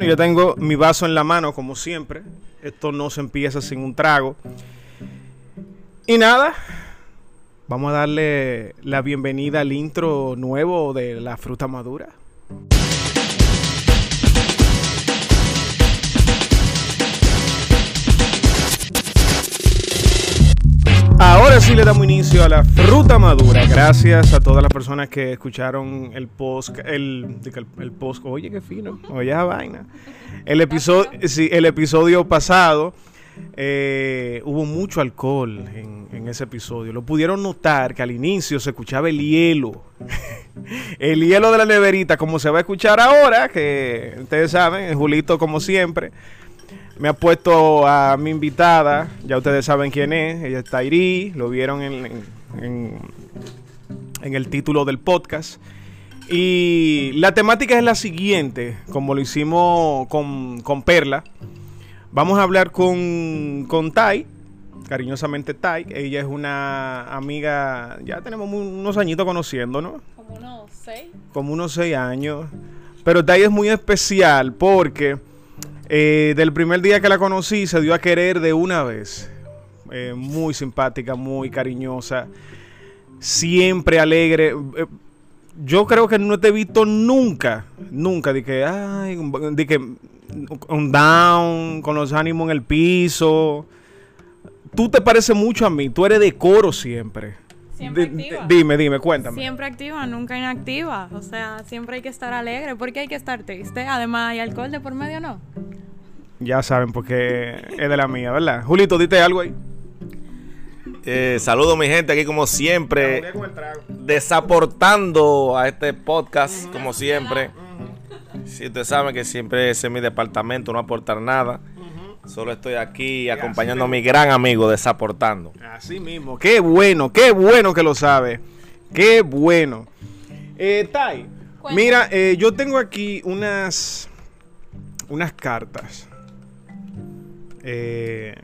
Yo tengo mi vaso en la mano, como siempre. Esto no se empieza sin un trago. Y nada, vamos a darle la bienvenida al intro nuevo de la fruta madura. Ahora sí le damos inicio a la fruta madura. Gracias a todas las personas que escucharon el post, el, el, el post, oye qué fino, oye vaina. El episodio, sí, el episodio pasado eh, hubo mucho alcohol en, en ese episodio. Lo pudieron notar que al inicio se escuchaba el hielo, el hielo de la neverita, como se va a escuchar ahora, que ustedes saben, Julito como siempre me ha puesto a mi invitada, ya ustedes saben quién es, ella es Tairi, lo vieron en, en, en, el título del podcast. Y la temática es la siguiente, como lo hicimos con, con Perla. Vamos a hablar con, con Tai, cariñosamente Tai. Ella es una amiga, ya tenemos unos añitos conociéndonos. Como unos seis. Como unos seis años. Pero Tai es muy especial porque eh, del primer día que la conocí se dio a querer de una vez. Eh, muy simpática, muy cariñosa, siempre alegre. Eh, yo creo que no te he visto nunca, nunca, de que, ay, de que un down, con los ánimos en el piso. Tú te pareces mucho a mí, tú eres de coro siempre. Siempre activa. Dime, dime, cuéntame. Siempre activa, nunca inactiva. O sea, siempre hay que estar alegre. porque hay que estar triste? Además, ¿hay alcohol de por medio no? Ya saben, porque es de la mía, ¿verdad? Julito, dite algo ahí. Eh, saludo mi gente aquí como siempre, desaportando a este podcast uh -huh. como siempre. Uh -huh. Si ustedes saben que siempre ese es mi departamento, no aportar nada. Solo estoy aquí y acompañando a mi gran amigo desaportando. Así mismo, qué bueno, qué bueno que lo sabe. Qué bueno. Eh, Tai, mira, eh, yo tengo aquí unas, unas cartas eh,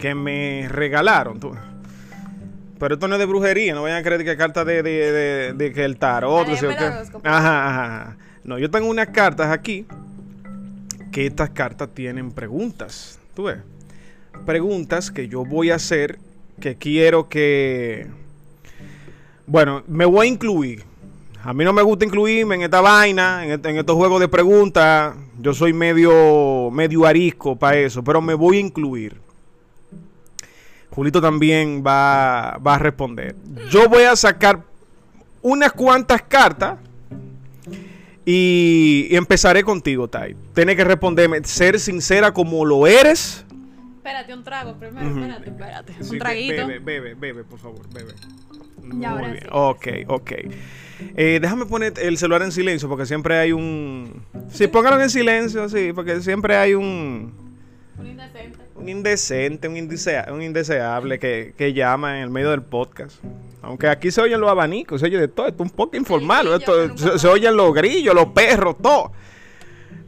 que me regalaron. Tú. Pero esto no es de brujería, no vayan a creer que cartas de, de, de, de, que el tarot. Ay, ¿sí? ajá, ajá. No, yo tengo unas cartas aquí que estas cartas tienen preguntas. ¿Tú ves? Preguntas que yo voy a hacer que quiero que... Bueno, me voy a incluir. A mí no me gusta incluirme en esta vaina, en, en estos juegos de preguntas. Yo soy medio, medio arisco para eso, pero me voy a incluir. Julito también va, va a responder. Yo voy a sacar unas cuantas cartas y, y empezaré contigo, Tai. Tienes que responderme, ser sincera como lo eres. Espérate, un trago primero, uh -huh. espérate, espérate. Sí, un traguito. Bebe, bebe, bebe, por favor, bebe. Y ahora Muy bien. sí. Ok, ok. Eh, déjame poner el celular en silencio porque siempre hay un... Sí, póngalo en silencio, sí, porque siempre hay un... Un indecente. Un indecente, un, indesea, un indeseable que, que, llama en el medio del podcast. Aunque aquí se oyen los abanicos, se oye de todo, esto es un poco informal, esto, se, se, oyen los grillos, los perros, todo.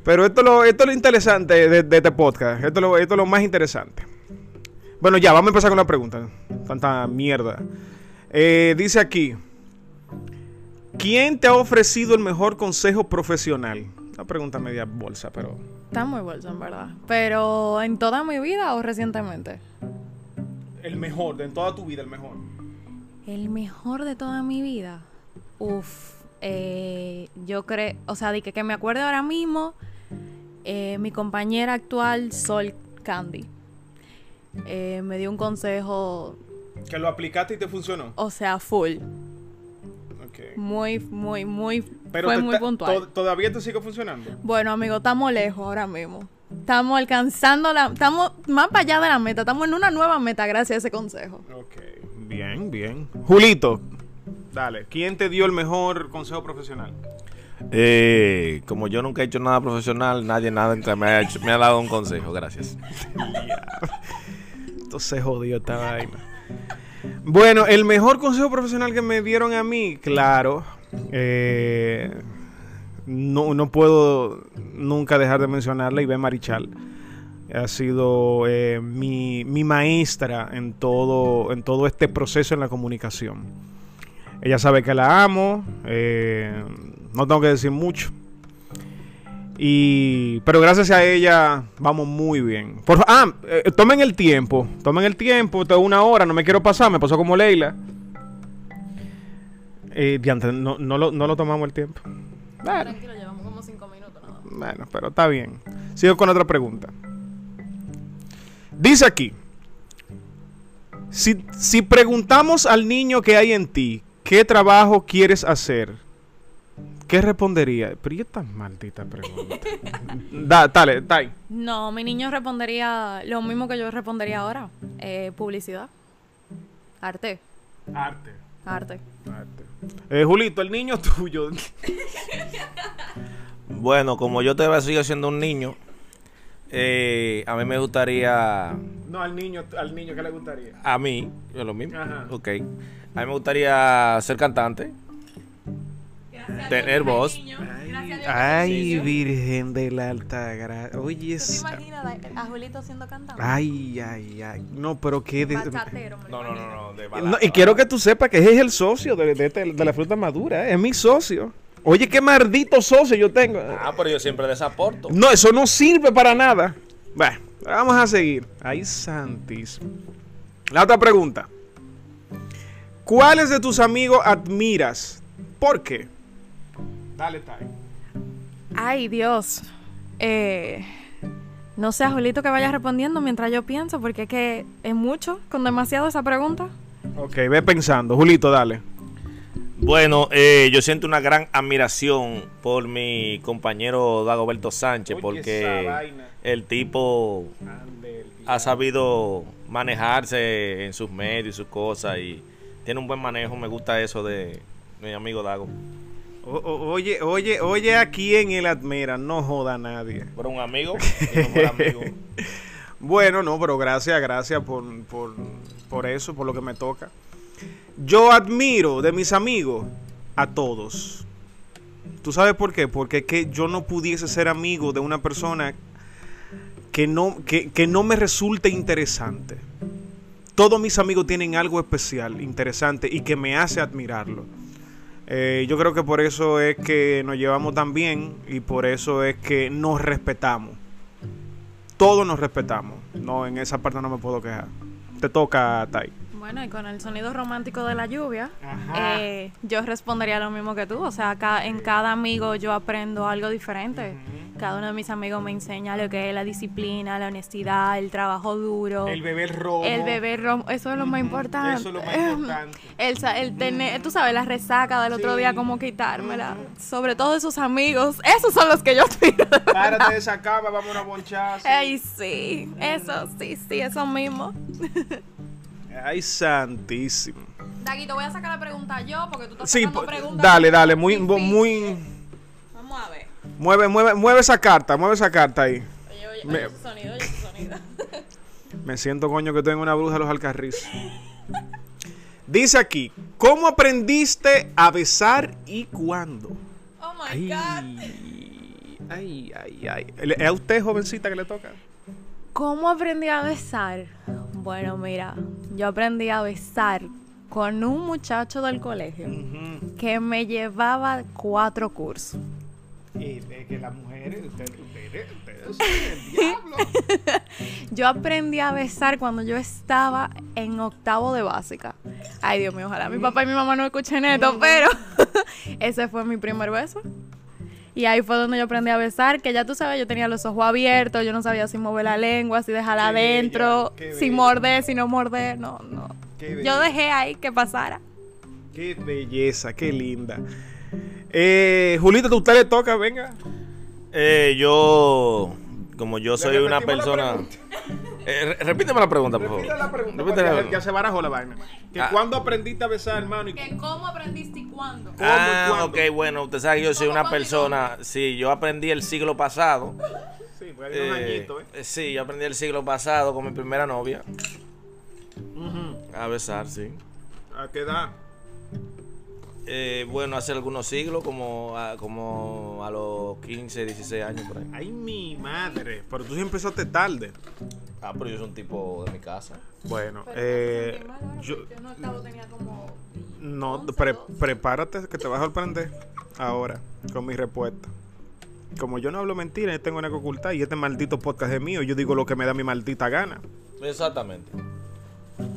Pero esto, lo, esto es lo interesante de, de este podcast, esto, lo, esto es lo más interesante. Bueno, ya, vamos a empezar con la pregunta. Tanta mierda. Eh, dice aquí, ¿quién te ha ofrecido el mejor consejo profesional? Una pregunta media bolsa, pero... Está muy bolsa, en verdad. Pero, ¿en toda mi vida o recientemente? El mejor, de en toda tu vida, el mejor. El mejor de toda mi vida. Uf, eh, yo creo, o sea, de que, que me acuerdo ahora mismo, eh, mi compañera actual, Sol Candy, eh, me dio un consejo. ¿Que lo aplicaste y te funcionó? O sea, full. Okay. Muy, muy, muy. Pero fue muy puntual. To ¿Todavía te sigue funcionando? Bueno, amigo, estamos lejos ahora mismo. Estamos alcanzando la. Estamos más para allá de la meta. Estamos en una nueva meta gracias a ese consejo. Ok, bien, bien. Julito, dale. ¿Quién te dio el mejor consejo profesional? Eh, como yo nunca he hecho nada profesional, nadie nada me ha, hecho, me ha dado un consejo. Gracias. Entonces jodió esta vaina. Bueno, el mejor consejo profesional que me dieron a mí, claro, eh, no, no puedo nunca dejar de mencionarla, Iván Marichal. Ha sido eh, mi, mi, maestra en todo, en todo este proceso en la comunicación. Ella sabe que la amo, eh, no tengo que decir mucho. Y, pero gracias a ella vamos muy bien. Por, ah, eh, tomen el tiempo, tomen el tiempo, tengo una hora, no me quiero pasar, me pasó como Leila. Eh, no, no, lo, no lo tomamos el tiempo. Bueno, Tranquilo, llevamos como cinco minutos nada bueno, pero está bien. Sigo con otra pregunta. Dice aquí, si, si preguntamos al niño que hay en ti, ¿qué trabajo quieres hacer? ¿Qué respondería? Pero ¿y esta maldita pregunta? da, dale, dale. No, mi niño respondería lo mismo que yo respondería ahora. Eh, publicidad. Arte. Arte. Arte. Arte. Eh, Julito, el niño tuyo. Bueno, como yo todavía sigo siendo un niño, eh, a mí me gustaría, no, al niño, al niño, ¿qué le gustaría? a mí, es lo mismo, Ajá. ok, a mí me gustaría ser cantante, tener voz. Ay, Virgen de la Alta Gracia. Oye, ¿Tú te es... imaginas a- Julito siendo cantante? Ay, ay, ay. No, pero qué... de- No, no, no, no, de No, balada, y quiero que tú sepas que ese es el socio de, de de la fruta madura, eh, es mi socio. Oye, qué maldito socio yo tengo. Ah, pero yo siempre desaporto. No, eso no sirve para nada. Bueno, vamos a seguir. Ay, santísimo. La otra pregunta. ¿Cuáles de tus amigos admiras? ¿Por qué? Dale, Tai. Ay, Dios. Eh, no sé, Julito, que vaya respondiendo mientras yo pienso, porque es que es mucho, con demasiado esa pregunta. Ok, ve pensando. Julito, dale. Bueno, eh, yo siento una gran admiración por mi compañero Dagoberto Sánchez, Oye, porque el tipo ha sabido manejarse en sus medios y sus cosas y tiene un buen manejo. Me gusta eso de mi amigo Dago. O- o- oye, oye, oye a quién él admira. No joda a nadie. Por un amigo, amigo. Bueno, no, pero gracias, gracias por, por, por eso, por lo que me toca. Yo admiro de mis amigos a todos. ¿Tú sabes por qué? Porque es que yo no pudiese ser amigo de una persona que no, que, que no me resulte interesante. Todos mis amigos tienen algo especial, interesante y que me hace admirarlo. Eh, yo creo que por eso es que nos llevamos tan bien y por eso es que nos respetamos todos nos respetamos. No, en esa parte no me puedo quejar. Te toca, Tai. Bueno, y con el sonido romántico de la lluvia, eh, yo respondería lo mismo que tú. O sea, ca- en cada amigo yo aprendo algo diferente. Cada uno de mis amigos me enseña lo que es la disciplina, la honestidad, el trabajo duro. beber rojo. El beber rom, eso es lo más importante. Eso es lo más importante. El, sa- el tener, tú sabes, la resaca del otro Sí. día, como quitármela. Sobre todo esos amigos, esos son los que yo verdad. Párate de esa cama, vamos a una bonchaza. Ay, sí, eso, sí, sí, eso mismo. Ay, santísimo. Daguito, voy a sacar la pregunta yo, porque tú estás Sí, sacando preguntas. dale, dale, muy, difíciles. muy... Vamos a ver. Mueve, mueve, mueve esa carta, mueve esa carta ahí. Oye, oye, Me- oye ese sonido, oye ese sonido. Me siento coño que tengo una bruja de los alcarrizos. Dice aquí, ¿cómo aprendiste a besar y cuándo? Oh my Ay, God. ay, ay, ay. ¿Es a usted, jovencita, que le toca? ¿Cómo aprendí a besar? Bueno, mira, yo aprendí a besar con un muchacho del colegio que me llevaba cuatro cursos. Y de que las mujeres, ustedes, ustedes, ustedes son el diablo. Yo aprendí a besar cuando yo estaba en octavo de básica. Ay, Dios mío, ojalá mi papá y mi mamá no escuchen esto, pero ese fue mi primer beso. Y ahí fue donde yo aprendí a besar, que ya tú sabes, yo tenía los ojos abiertos, yo no sabía si mover la lengua, si dejarla adentro, si bella. morder, si no morder, no, no. Yo dejé ahí que pasara. Qué belleza, qué linda. Eh, Julita, ¿a usted le toca? Venga. Eh, yo, como yo soy una persona... Eh, re- repíteme la pregunta, por favor. Repita la pregunta, porque la- ya, se barajó la vaina. Que Ah. ¿Cuándo aprendiste a besar, hermano? Y ¿Cómo aprendiste y cuándo? ¿Cómo y Ah, cuándo? ok, bueno, usted sabe que yo soy ¿Cómo, una cuándo y persona... Sí, yo aprendí el siglo pasado. Sí, pues hay unos Eh, añitos, ¿eh? eh, sí, yo aprendí el siglo pasado con mi primera novia. Ujú. A besar, sí. ¿A qué edad? Eh, bueno, hace algunos siglos, como a, como a los 15, 16 años por ahí. Ay, mi madre. Pero tú sí empezaste tarde. Ah, pero yo soy un tipo de mi casa. Bueno, eh, yo, en octavo tenía como... no, pre- prepárate que te vas a sorprender ahora con mi respuesta. como yo no hablo mentira, yo tengo nada que ocultar y este maldito podcast es mío, yo digo lo que me da mi maldita gana. Exactamente.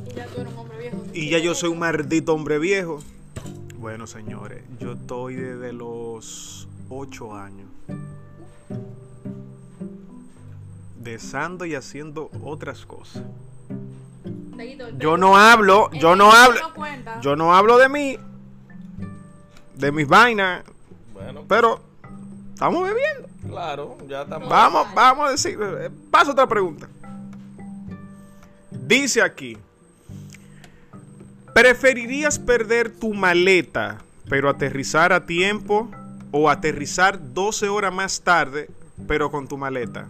Y ya tú eres un hombre viejo. Y ya yo soy un maldito hombre viejo. Bueno, señores, yo estoy desde los 8 años. Desando y haciendo otras cosas. Yo no hablo, yo no hablo, yo no hablo de mí, de mis vainas, Bueno, pero estamos bebiendo. claro, ya estamos. Vamos, vamos a decir. eh, Paso a otra pregunta. Dice aquí: ¿Preferirías perder tu maleta, pero aterrizar a tiempo? ¿O aterrizar 12 horas más tarde, pero con tu maleta?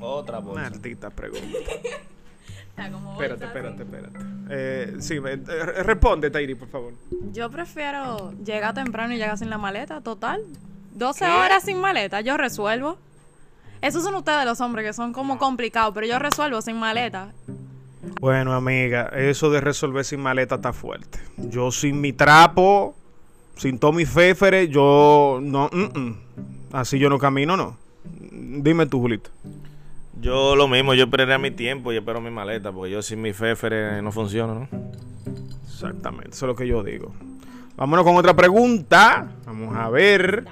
Otra bolsa. Maldita pregunta. Está como Espérate, bolsa, espérate, así. espérate. Eh, sí, eh, eh, responde, Tairi, por favor. Yo prefiero llegar temprano y llegar sin la maleta, total. 12 ¿Qué? horas sin maleta, yo resuelvo. Esos son ustedes los hombres que son como complicados, pero yo resuelvo sin maleta. Bueno, amiga, eso de resolver sin maleta está fuerte. Yo sin mi trapo, sin todo mi féfere, yo no. mm, mm. Así yo no camino, no. Dime tú, Julito. Yo lo mismo, yo esperaré a mi tiempo y espero mi maleta, porque yo sin mi fefere no funciona, ¿no? Exactamente, eso es lo que yo digo. Vámonos con otra pregunta. Vamos a ver.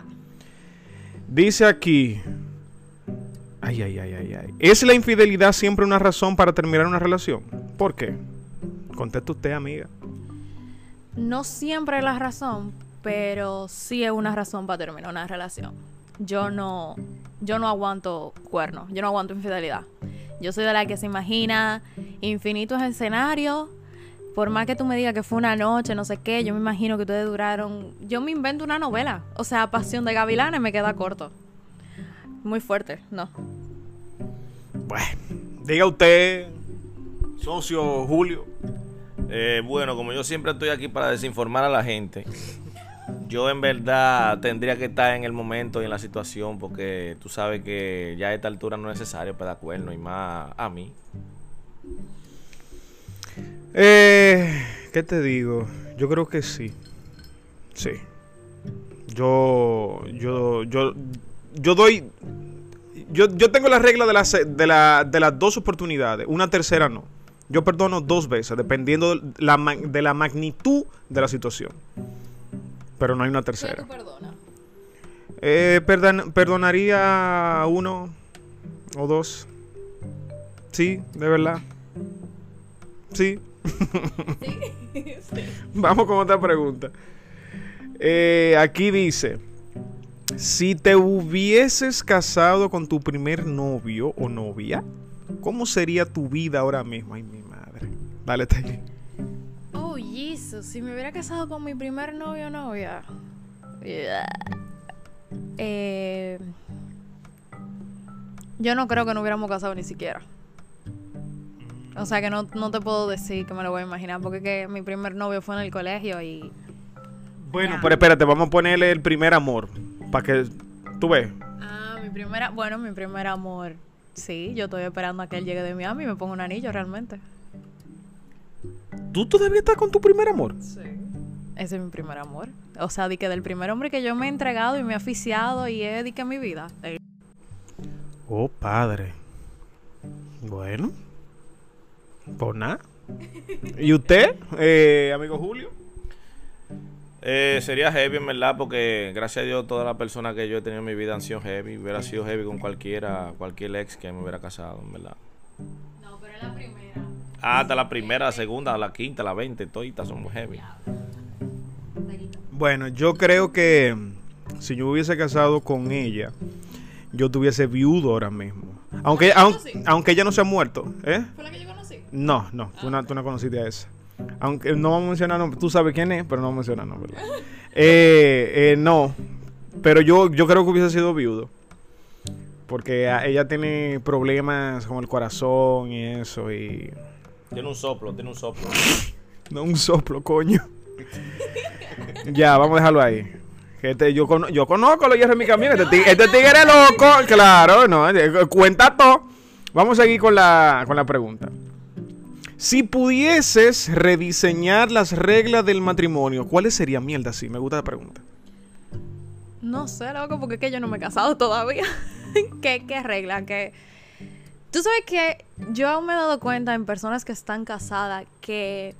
Dice aquí. Ay, ay, ay, ay, ay. ¿Es la infidelidad siempre una razón para terminar una relación? ¿Por qué? Contesta usted, amiga. No siempre es la razón, pero sí es una razón para terminar una relación. Yo no, yo no aguanto cuernos, yo no aguanto infidelidad. Yo soy de la que se imagina infinitos escenarios. Por más que tú me digas que fue una noche, no sé qué, yo me imagino que ustedes duraron. Yo me invento una novela. O sea, Pasión de Gavilanes me queda corto. Muy fuerte, no. Bueno, diga usted, socio Julio. Eh, bueno, como yo siempre estoy aquí para desinformar a la gente, yo en verdad tendría que estar en el momento y en la situación, porque tú sabes que ya a esta altura no es necesario pedar cuerno y más a mí. Eh, ¿Qué te digo? Yo creo que sí. Sí. Yo, yo, yo, yo doy. Yo, yo tengo la regla de las, de, la, de las dos oportunidades. Una tercera no. Yo perdono dos veces, dependiendo de la, ma- de la magnitud de la situación. Pero no hay una tercera. Eh, perdon- perdonaría uno o dos. Sí, de verdad. Sí. Vamos con otra pregunta. Eh, aquí dice: Si te hubieses casado con tu primer novio o novia, ¿cómo sería tu vida ahora mismo? Ay, mi madre. Dale, Taylor. Oh, Jesus, si me hubiera casado con mi primer novio o novia. Yeah. Eh, yo no creo que no hubiéramos casado ni siquiera. O sea que no, no te puedo decir que me lo voy a imaginar, porque que mi primer novio fue en el colegio y... Bueno, pero espérate, vamos a ponerle el primer amor. Para que tú ves. Ah, mi primera... Bueno, mi primer amor. Sí, yo estoy esperando a que él llegue de Miami y me ponga un anillo realmente. ¿Tú todavía estás con tu primer amor? Sí. Ese es mi primer amor. O sea, di que del primer hombre que yo me he entregado y me he aficiado y he dediqué mi vida. Eh, Oh, padre. Bueno. Pues nada. ¿Y usted, eh, amigo Julio? Eh, sería heavy, en verdad, porque gracias a Dios todas las personas que yo he tenido en mi vida han sido heavy. Hubiera sido heavy con cualquiera, cualquier ex que me hubiera casado, en verdad. No, pero es la primera. Hasta la primera, la segunda, la quinta, la veinte, toditas son muy heavy. Bueno, yo creo que mm, si yo hubiese casado con ella, yo tuviese viudo ahora mismo. Aunque, Ah, aun- sí. aunque ella no se ha muerto, ¿eh? ¿Fue la que yo conocí? No, no, tú, no, tú no conociste a esa. Aunque no vamos a mencionar nombre, tú sabes quién es, pero no vamos a mencionar nombre. Eh, eh, no, pero yo, yo creo que hubiese sido viudo. Porque ella tiene problemas con el corazón y eso, y... Tiene un soplo, tiene un soplo. No un soplo, coño. ya, vamos a dejarlo ahí. Este- yo, cono- yo conozco los hierros de mi camino. Este, tig- este tigre es loco. Claro, no. eh, Cuenta todo. Vamos a seguir con la, con la pregunta. Si pudieses rediseñar las reglas del matrimonio, ¿cuáles serían? Mierda, sí, me gusta la pregunta. No sé, loco, porque es que yo no me he casado todavía. ¿Qué, ¿Qué regla? Que... Tú sabes que yo me he dado cuenta en personas que están casadas que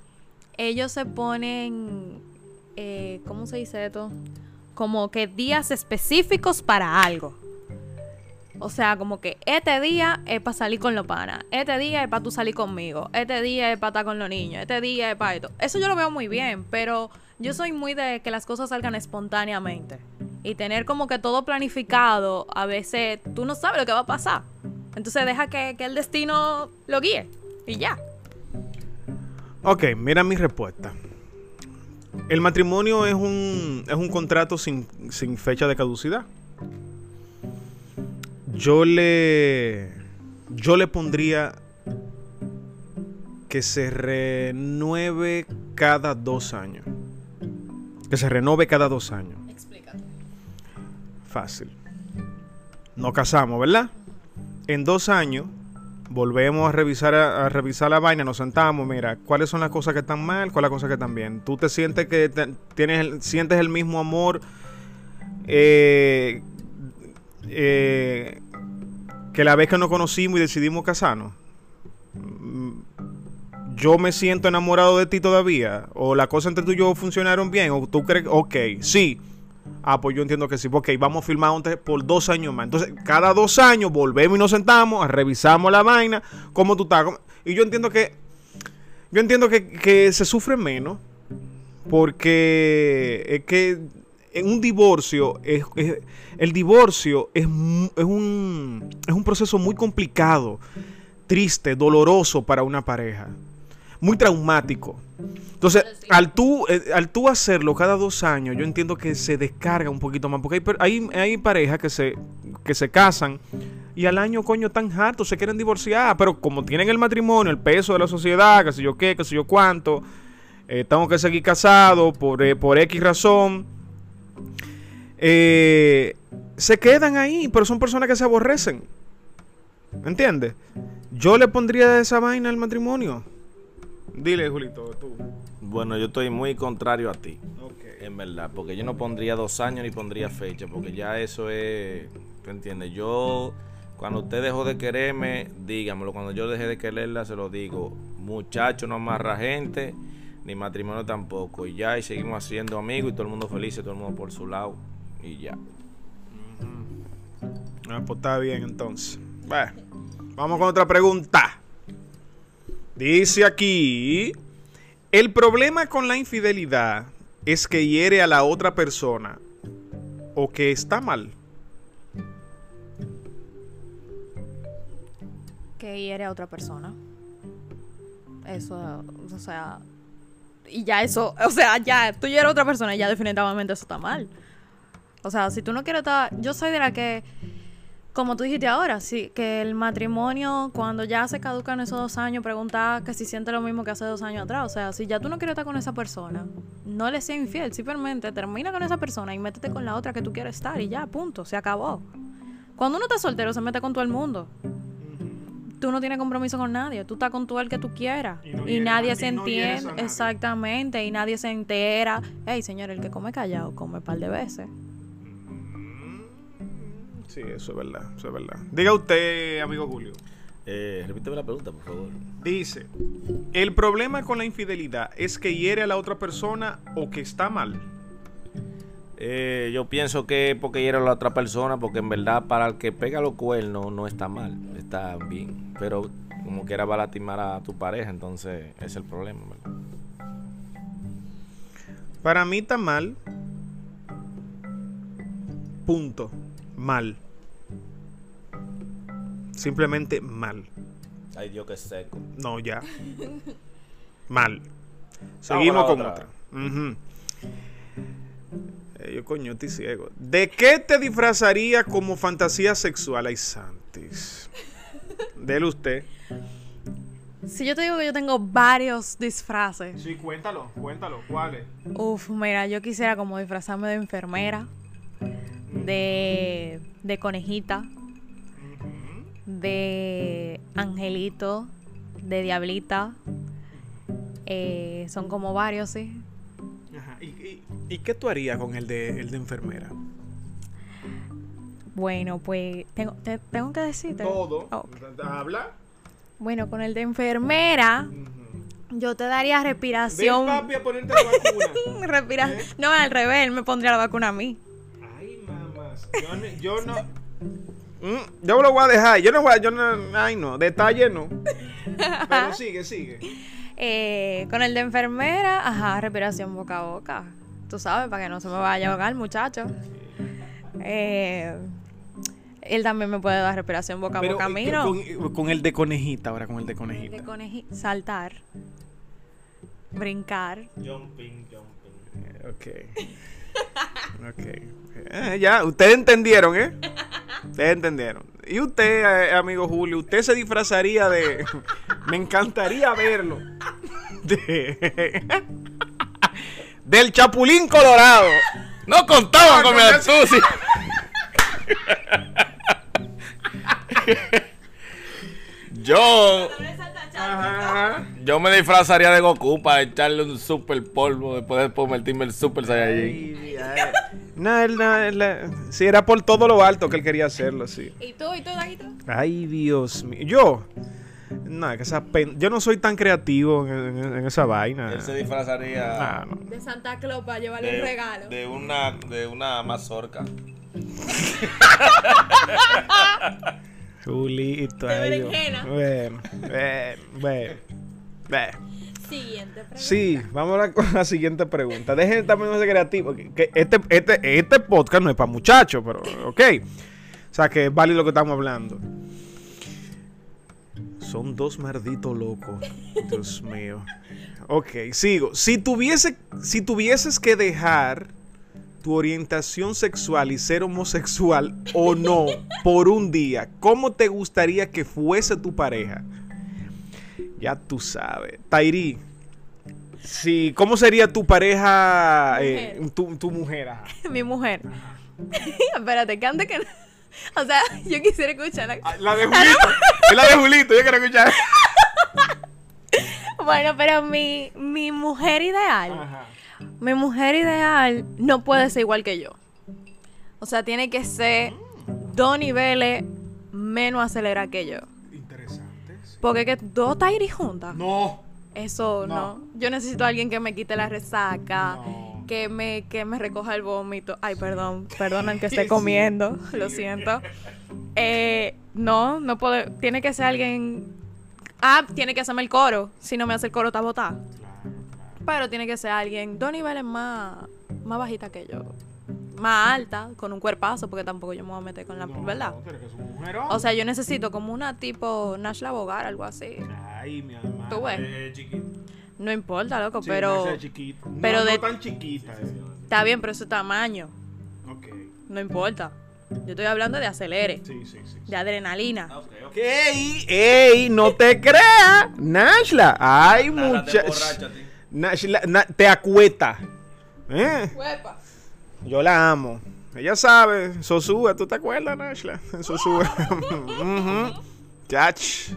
ellos se ponen, eh, ¿cómo se dice esto? Como que días específicos para algo. O sea, como que este día es para salir con los panas, este día es para tú salir conmigo, este día es para estar con los niños, este día es para esto. Eso yo lo veo muy bien, pero yo soy muy de que las cosas salgan espontáneamente. Y tener como que todo planificado, a veces tú no sabes lo que va a pasar. Entonces deja que, que el destino lo guíe. Y ya. Ok, mira mi respuesta. El matrimonio es un, es un contrato sin, sin fecha de caducidad. Yo le. Yo le pondría que se renueve cada dos años. Que se renove cada dos años. Explícate. Fácil. Nos casamos, ¿verdad? En dos años volvemos a revisar a, a revisar la vaina, nos sentamos, mira, cuáles son las cosas que están mal, cuáles las cosas que están bien. Tú te sientes que te- tienes el- sientes el mismo amor eh, eh, que la vez que nos conocimos y decidimos casarnos. Mm, Yo me siento enamorado de ti todavía. O las cosas entre tú y yo funcionaron bien. O tú crees, ok, sí. Ah, pues yo entiendo que sí. Ok, vamos a firmar antes por dos años más. Entonces, cada dos años volvemos y nos sentamos, revisamos la vaina, cómo tú estás. Y yo entiendo que. Yo entiendo que, que se sufre menos. Porque es que un divorcio, es, el divorcio es, es, un, es un proceso muy complicado, triste, doloroso para una pareja, muy traumático. Entonces, al tú, eh, al tú hacerlo cada dos años, yo entiendo que se descarga un poquito más. Porque hay, hay, hay parejas que se, que se casan y al año, coño, están hartos, se quieren divorciar. Pero como tienen el matrimonio, el peso de la sociedad, qué sé yo qué, qué sé yo cuánto, eh, tengo que seguir casado por, eh, por X razón. Eh, se quedan ahí, pero son personas que se aborrecen. ¿Entiendes? Yo le pondría esa vaina al matrimonio. Dile, Julito, tú. Bueno, yo estoy muy contrario a ti, en verdad, porque yo no pondría dos años ni pondría fecha, porque ya eso es, ¿tú entiendes? Yo, cuando usted dejó de quererme, dígamelo, cuando yo dejé de quererla, se lo digo, muchacho, no amarra gente, ni matrimonio tampoco, y ya, y seguimos haciendo amigos, y todo el mundo feliz, y todo el mundo por su lado, y ya. Ah, pues está bien entonces. Bueno, vamos con otra pregunta. Dice aquí, el problema con la infidelidad es que hiere a la otra persona o que está mal. que hiere a otra persona. Eso, o sea, y ya eso, o sea, ya tú hieres a otra persona y ya definitivamente eso está mal. O sea, si tú no quieres estar, yo soy de la que, como tú dijiste ahora, sí, que el matrimonio, cuando ya se caducan esos dos años, pregunta que si siente lo mismo que hace dos años atrás. O sea, si ya tú no quieres estar con esa persona, no le seas infiel, simplemente termina con esa persona y métete con la otra que tú quieres estar y ya, punto, se acabó. Cuando uno está soltero, se mete con todo el mundo tú no tienes compromiso con nadie. Tú estás con todo el que tú quieras. Y no Y, hieres nadie se no entiende. Exactamente. Y nadie se entera. Hey, señor, el que come callado come un par de veces. Sí, eso es verdad, eso es verdad. Diga usted, amigo Julio. Eh, repíteme la pregunta, por favor. Dice, el problema con la infidelidad es que hiere a la otra persona o que está mal. Eh, yo pienso que porque hiere a la otra persona, porque en verdad para el que pega los cuernos no está mal, está bien. Pero como quiera va a lastimar a tu pareja, entonces ese es el problema. ¿verdad? Para mí está mal. Punto. Mal. Simplemente mal. Ay Dios que seco. No, ya. Mal. Seguimos con otra. Eh, yo coño, estoy ciego. ¿De qué te disfrazaría como fantasía sexual? Ay, Santis. Dele usted. Si yo te digo que yo tengo varios disfraces. Sí, cuéntalo, cuéntalo. ¿Cuáles? Uf, mira, yo quisiera como disfrazarme de enfermera. De, de conejita. De angelito. De diablita. Eh, son como varios, sí. Ajá. ¿Y, y, y qué tú harías con el de, el de enfermera? Bueno, pues tengo, te- tengo que decirte. Todo. Oh, Habla. Bueno, con el de enfermera, yo te daría Ven, respiración. papi, a ponerte la vacuna. Respira- No, al revés, él me pondría la vacuna a mí. Ay, mamás. Yo no. Yo no. Mm, yo me lo voy a dejar. Yo no voy a. Yo no. Ay, no. Detalle no. Pero sigue, sigue. Eh, con el de enfermera, ajá, respiración boca a boca. Tú sabes, para que no se me vaya a ahogar, muchacho. Eh, él también me puede dar respiración boca a Pero, boca a eh, mí, que- ¿no? con, con el de conejita, ahora con el de conejita. De coneji- saltar, brincar. Jumping, jumping. Ok. Ok. Eh, ya, ustedes entendieron, ¿eh? Ustedes entendieron. Y usted, eh, amigo Julio, usted se disfrazaría de. Me encantaría verlo. De- Del Chapulín Colorado. No contaba con mi astucia. Yo, Ajá. yo me disfrazaría de Goku para echarle un super polvo después de convertirme en Super Saiyajin. No, él, no, él, sí, era por todo lo alto que él quería hacerlo, sí. ¿Y tú, y tú, Daguito? Ay, Dios mío. Yo. No, que esa pen- yo no soy tan creativo en, en- en esa vaina. Él se disfrazaría Ah, no. De Santa Claus para llevarle de, de una de una mazorca. Julito. De berenjena. Bueno, bueno, bueno. Siguiente pregunta. Sí, vamos a la, con la siguiente pregunta. Dejen también de creativo. Que, que este, este, este podcast no es para muchachos, pero ok. O sea que es válido lo que estamos hablando. Son dos malditos locos. Dios mío. Ok, sigo. Si, tuviese, si tuvieses que dejar tu orientación sexual y ser homosexual o no por un día, ¿cómo te gustaría que fuese tu pareja? Ya tú sabes. Tairi, sí, ¿cómo sería tu pareja, eh, Mujer. tu, tu mujer? ajá? Mi mujer. Espérate, que antes que. O sea, yo quisiera escuchar la- La de Julito. es la de Julito, yo quiero escuchar. Bueno, pero mi, mi mujer ideal. Ajá. Mi mujer ideal no puede ser igual que yo. O sea, tiene que ser dos niveles menos acelerada que yo. Interesante. Porque que dos Tairi juntas. No. Eso No. no. Yo necesito a alguien que me quite la resaca, No. que me que me recoja el vómito. Ay, perdón, perdonen que esté comiendo, lo siento. Eh, no, no puede, tiene que ser alguien Ah, tiene que hacerme el coro. Si no me hace el coro, está botada. Pero tiene que ser alguien dos niveles más, más bajita que yo. Más alta, con un cuerpazo, porque tampoco yo me voy a meter con la. ¿Verdad? O sea, yo necesito como una tipo Nashla Bogar, algo así. Ay, mi alma. Tú ves. Eh, chiquito. No importa, loco, Sí, pero. es chiquita. No, pero no de- tan chiquita. eh. Está bien, pero ese tamaño. Ok. No importa. Yo estoy hablando de acelere, Sí, sí, sí. de adrenalina. ¡Ey! ¡Ey! ¡No te creas! Nashla. Ay, mucha. Nashla, na- te acueta. ¿Eh? Yo la amo. Ella sabe. Sosúa, ¿tú te acuerdas, Nashla? Sosúa. Chach.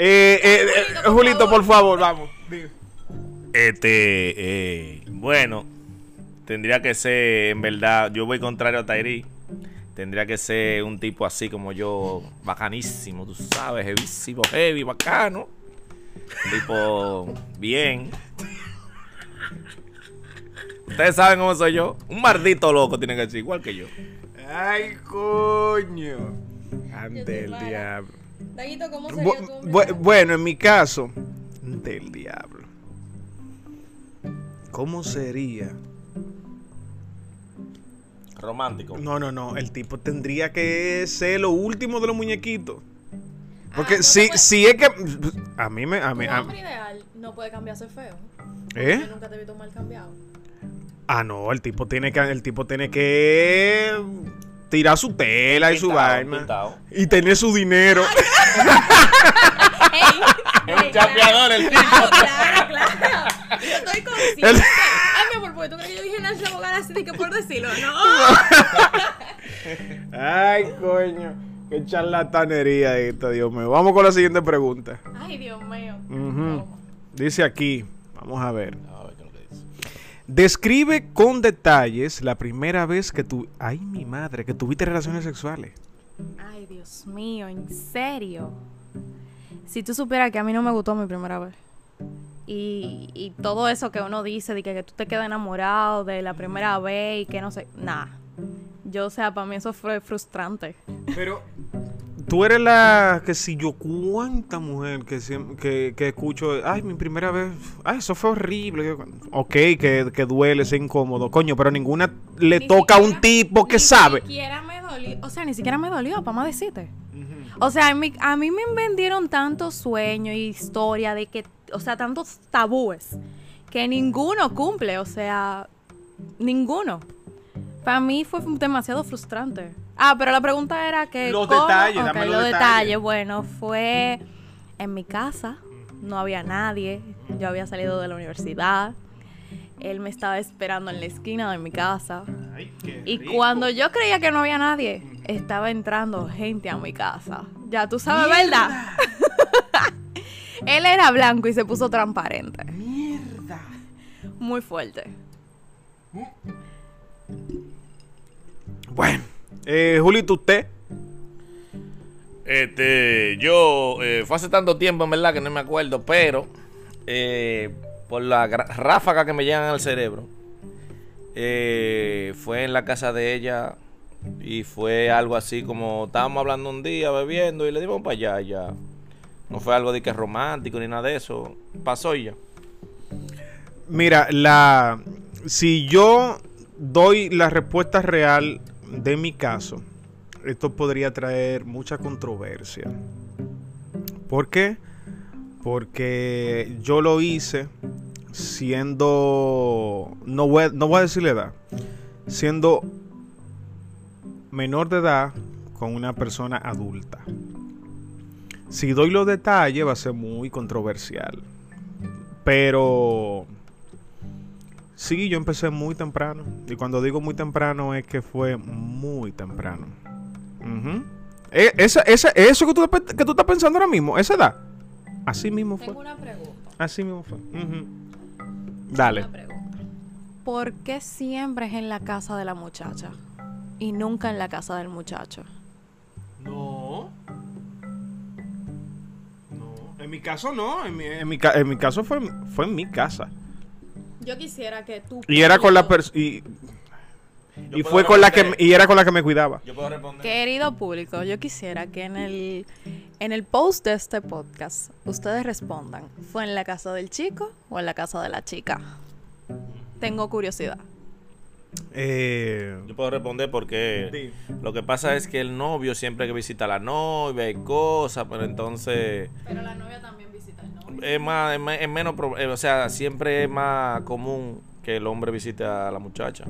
Eh, eh, eh, Julito, por favor, vamos. Este, eh, bueno, tendría que ser, en verdad, yo voy contrario a Tairi. Tendría que ser un tipo así como yo, bacanísimo, tú sabes, heavísimo, heavy, bacano. Un tipo bien. Ustedes saben cómo soy yo. Un maldito loco tiene que ser igual que yo. Ay, coño. Ante el mala. diablo. Daguito, ¿cómo Bu- bu- bueno, en mi caso, del diablo. ¿Cómo sería? Romántico. No, no, no. El tipo tendría que ser lo último de los muñequitos. Porque Ah, no si, puede- si es que. A mí me. A mí, Tu a- hombre ideal no puede cambiarse feo. ¿Eh? Yo nunca te he visto mal cambiado. Ah, no, el tipo tiene que. El tipo tiene que. Tirar su tela y su Pintado, vaina. pintado. Y tener su dinero. ¡Ey! un chapeador el tipo. Claro, claro. Yo estoy consciente. El- Ay, mi amor, porque tú crees que yo dije Nash Bogar así de que por decirlo. No. Ay, coño. Qué charlatanería esta, Dios mío. Vamos con la siguiente pregunta. Ay, Dios mío. Dice aquí. Vamos a ver. A ver qué es lo que dice. Describe con detalles la primera vez que tú, ay mi madre, que tuviste relaciones sexuales. Ay, Dios mío, en serio. Si tú supieras que a mí no me gustó mi primera vez. Y, y todo eso que uno dice, de que, que tú te quedas enamorado de la primera vez y que no sé, nada. Yo, o sea, para mí eso fue frustrante. Pero tú eres la que si yo cuánta mujer que, que, que escucho, ay, mi primera vez, ay, eso fue horrible. Ok, que, que duele, es incómodo, coño, pero ninguna le Ni toca a un tipo que ni sabe. siquiera me dolió. O sea, ni siquiera me dolió, para más decirte. O sea, a mí, a mí me vendieron tantos sueños y historia de que, o sea, tantos tabúes que ninguno cumple, o sea, ninguno. Para mí fue demasiado frustrante. Ah, pero la pregunta era que... Los ¿cómo? detalles, Ok, dame los los detalles. detalles. Bueno, fue en mi casa, no había nadie, yo había salido de la universidad, él me estaba esperando en la esquina de mi casa. Ay, qué Y rico. cuando yo creía que no había nadie, estaba entrando gente a mi casa. Ya tú sabes, ¿verdad? Él era blanco y se puso transparente. Mierda. Muy fuerte. Bueno, eh, Julito, usted. Este, yo, eh, fue hace tanto tiempo en verdad que no me acuerdo, pero eh, por la ráfaga que me llegan al cerebro, eh, fue en la casa de ella y fue algo así como estábamos hablando un día bebiendo y le dimos para allá ya. No fue algo de que romántico ni nada de eso, pasó y ya. Mira, la si yo doy la respuesta real de mi caso, esto podría traer mucha controversia. ¿Por qué? Porque yo lo hice siendo no voy, no voy a decir la edad, siendo menor de edad con una persona adulta. Si doy los detalles va a ser muy controversial. Pero sí, yo empecé muy temprano. Y cuando digo muy temprano es que fue muy temprano. Eh, esa- esa- eso que tú, que tú estás pensando ahora mismo, esa edad. Así mismo fue. una pregunta. Así mismo fue. Dale. pregunta. ¿Por qué siempre es en la casa de la muchacha y nunca en la casa del muchacho? No. No. En mi caso no. En mi, en mi en mi caso fue, fue en mi casa. Yo quisiera que tú... Y era con la persona. Y, y fue con la que y era con la que me cuidaba. Yo puedo responder. Querido público, yo quisiera que en el, en el post de este podcast ustedes respondan, ¿fue en la casa del chico o en la casa de la chica? Tengo curiosidad. Eh, Yo puedo responder porque lo que pasa es que el novio siempre que visita a la novia y cosas, pero entonces Pero la novia también. Es más, es, es menos, eh, o sea, siempre es más común que el hombre visite a la muchacha.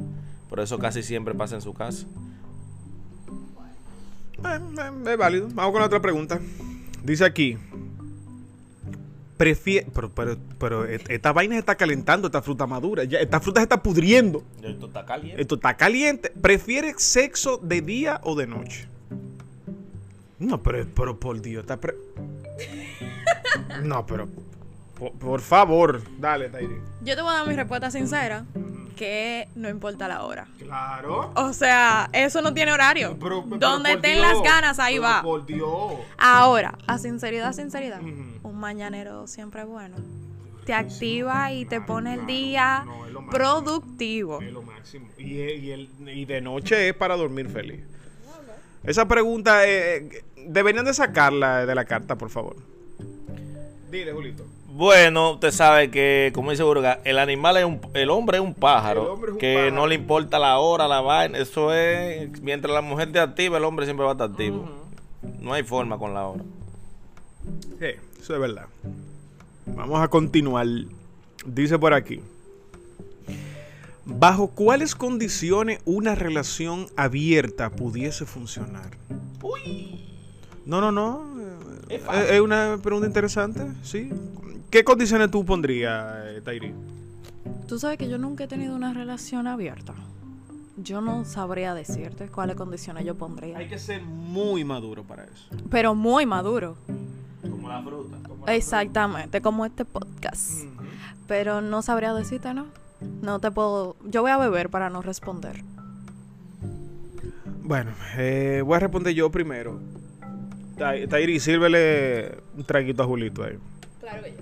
Por eso casi siempre pasa en su casa. Eh, eh, es válido. Vamos con la otra pregunta. Dice aquí. Prefiere. Pero, pero, pero esta vaina se está calentando, esta fruta madura. Ya, esta fruta se está pudriendo. Esto está caliente. Esto está caliente. ¿Prefiere sexo de día o de noche? No, pero, pero por Dios, está pre- No, pero. Por, por favor, dale, Tairi. Yo te voy a dar mi respuesta sincera, que no importa la hora. Claro. O sea, eso no tiene horario. Pero- pero Donde estén Dios, las ganas, ahí va. Por Dios. Ahora, a sinceridad, sinceridad, un mañanero siempre es bueno. Te activa y te pone el día No, es lo máximo. productivo. Es lo máximo. Y, eh, y el- y de noche es para dormir feliz. Esa pregunta eh, deberían de sacarla de la carta, por favor. Dile, Julito. Bueno, usted sabe que, como dice Burga, el animal es un, el hombre es un pájaro, El hombre es un que pájaro. no le importa la hora, la vaina, eso es, mientras la mujer esté activa, el hombre siempre va a estar activo. No hay forma con la hora. Sí, eso es verdad. Vamos a continuar. Dice por aquí. ¿Bajo cuáles condiciones una relación abierta pudiese funcionar? No, no, no. eh, Es fácil. Es una pregunta interesante, sí. ¿Qué condiciones tú pondrías, eh, Tairi? Tú sabes que yo nunca he tenido una relación abierta. Yo no sabría decirte cuáles condiciones yo pondría. que ser muy maduro para eso. Pero muy maduro. Como la fruta. Exactamente, como este podcast. Pero no sabría decirte, ¿no? No te puedo. Yo voy a beber para no responder. Bueno, eh, voy a responder yo primero. Tai- Tairi, sírvele un traguito a Julito ahí. Claro que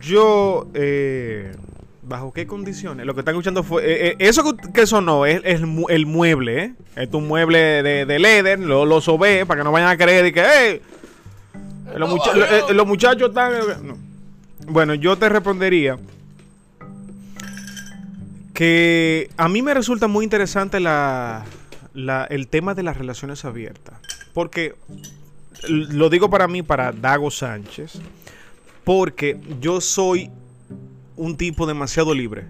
Yo, eh, ¿bajo qué condiciones? Lo que están escuchando fue. eh, eh, eso que, sonó es, es el mueble, ¿eh? Es un mueble de, de leather, lo, lo sobé para que no vayan a creer y que, ¡eh! Los, mucha- lo- eh, los muchachos están. no. Bueno, yo te respondería que a mí me resulta muy interesante la, la- el tema de las relaciones abiertas. Porque lo digo para mí, para Dago Sánchez, porque yo soy un tipo demasiado libre.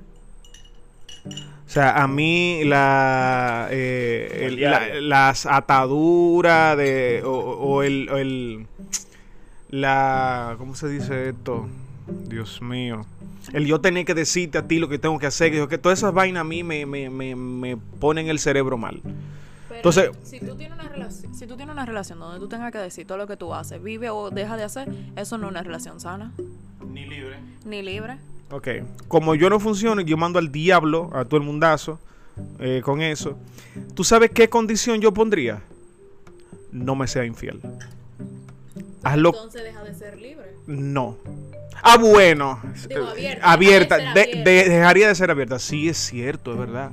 O sea, a mí la, eh, el- la- las ataduras de, o, o el, el- la, ¿cómo se dice esto? Dios mío. El yo tener que decirte a ti lo que tengo que hacer, que, que todas esas vainas a mí me, me, me, me ponen el cerebro mal. Entonces- si tú, tienes una relación, si tú tienes una relación donde tú tengas que decir todo lo que tú haces, vive o deja de hacer, eso no es una relación sana, Ni libre. ni libre. Ok. Como yo no funciono, yo mando al diablo, a todo el mundazo, eh, con eso. ¿Tú sabes qué condición yo pondría? No me sea infiel. Hazlo. Entonces deja de ser libre. No. Ah, bueno. Digo, Eh, abierta, abierta. deja de De- dejaría de ser abierta. Sí, es cierto, es verdad.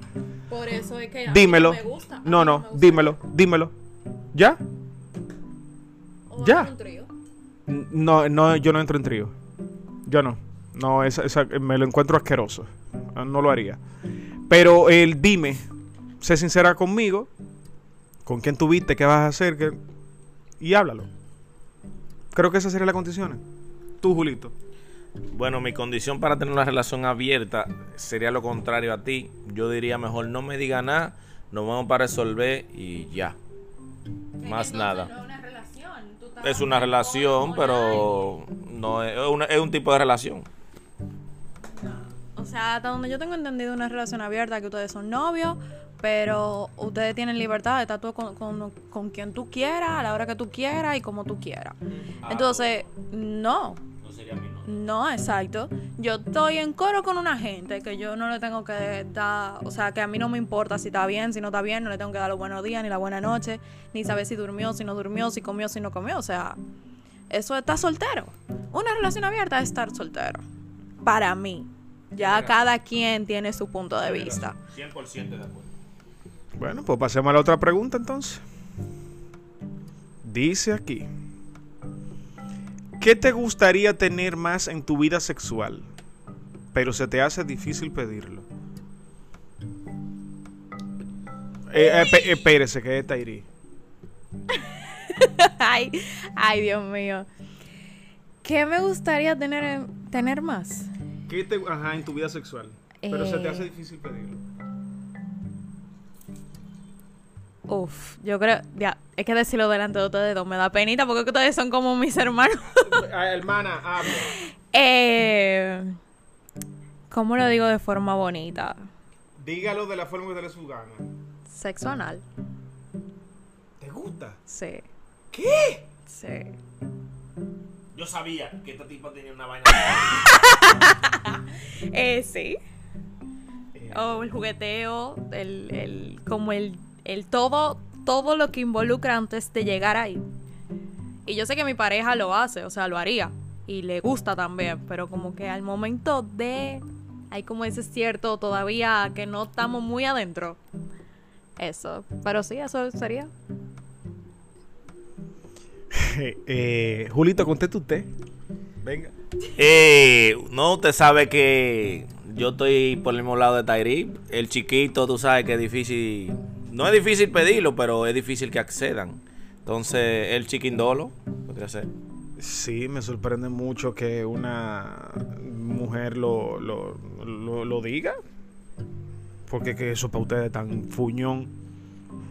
Por eso es que a Dímelo. mí no me gusta. No, no, gusta. dímelo, dímelo. ¿Ya? O ya. un trío. No, no, yo no entro en trío. Yo no. No, esa, esa- me lo encuentro asqueroso. No lo haría. Pero el dime, sé sincera conmigo, con quién tuviste, qué vas a hacer, qué- y háblalo. Creo que esas serían las condiciones. Tú, Julito. Bueno, mi condición para tener una relación abierta sería lo contrario a ti. Yo diría mejor no me diga nada, nos vamos para resolver y ya. Más nada. Es una relación, pero no es, una- es un tipo de relación. O sea, hasta donde yo tengo entendido una relación abierta, que ustedes son novios, pero ustedes tienen libertad de estar tú con, con- con quien tú quieras, a la hora que tú quieras y como tú quieras. Entonces, no, No sería mi no, exacto. Yo estoy en coro con una gente que yo no le tengo que dar, o sea, que a mí no me importa si está bien, si no está bien, no le tengo que dar los buenos días, ni la buena noche, ni saber si durmió, si no durmió, si comió, si no comió. O sea, eso está soltero. Una relación abierta es estar soltero. Para mí. Ya cada quien tiene su punto de vista. 100% de acuerdo. Bueno, pues pasemos a la otra pregunta entonces. Dice aquí. ¿Qué te gustaría tener más en tu vida sexual? Pero se te hace difícil pedirlo. Eh, eh, pe- espérese, que es Tairi. ay, ay, Dios mío. ¿Qué me gustaría tener, en- tener más? ¿Qué te ajá, en tu vida sexual? Pero se te Eh. hace difícil pedirlo. Uf, yo creo, ya, es que decirlo delante de ustedes dos me da penita porque es que ustedes son como mis hermanos. Ah, hermana, habla. eh, ¿Cómo lo digo de forma bonita? Dígalo de la forma que te le su gana. Sexo anal. ¿Te gusta? Sí. ¿Qué? Sí. Yo sabía que esta tipa tenía una vaina. Eh, sí. O el jugueteo, el, el, como el, el todo, todo lo que involucra antes de llegar ahí. Y yo sé que mi pareja lo hace, o sea, lo haría. Y le gusta también, pero como que al momento de... Hay como ese cierto todavía que no estamos muy adentro. Eso. Pero sí, eso sería. Eh, Julito, conteste usted. Venga. Eh, no, usted sabe que yo estoy por el mismo lado de Tairi. El chiquito, tú sabes que es difícil. No es difícil pedirlo, pero es difícil que accedan. Entonces, el chiquindolo podría ser. Sí, me sorprende mucho que una mujer lo, lo, lo, lo diga. Porque que eso para ustedes es tan fuñón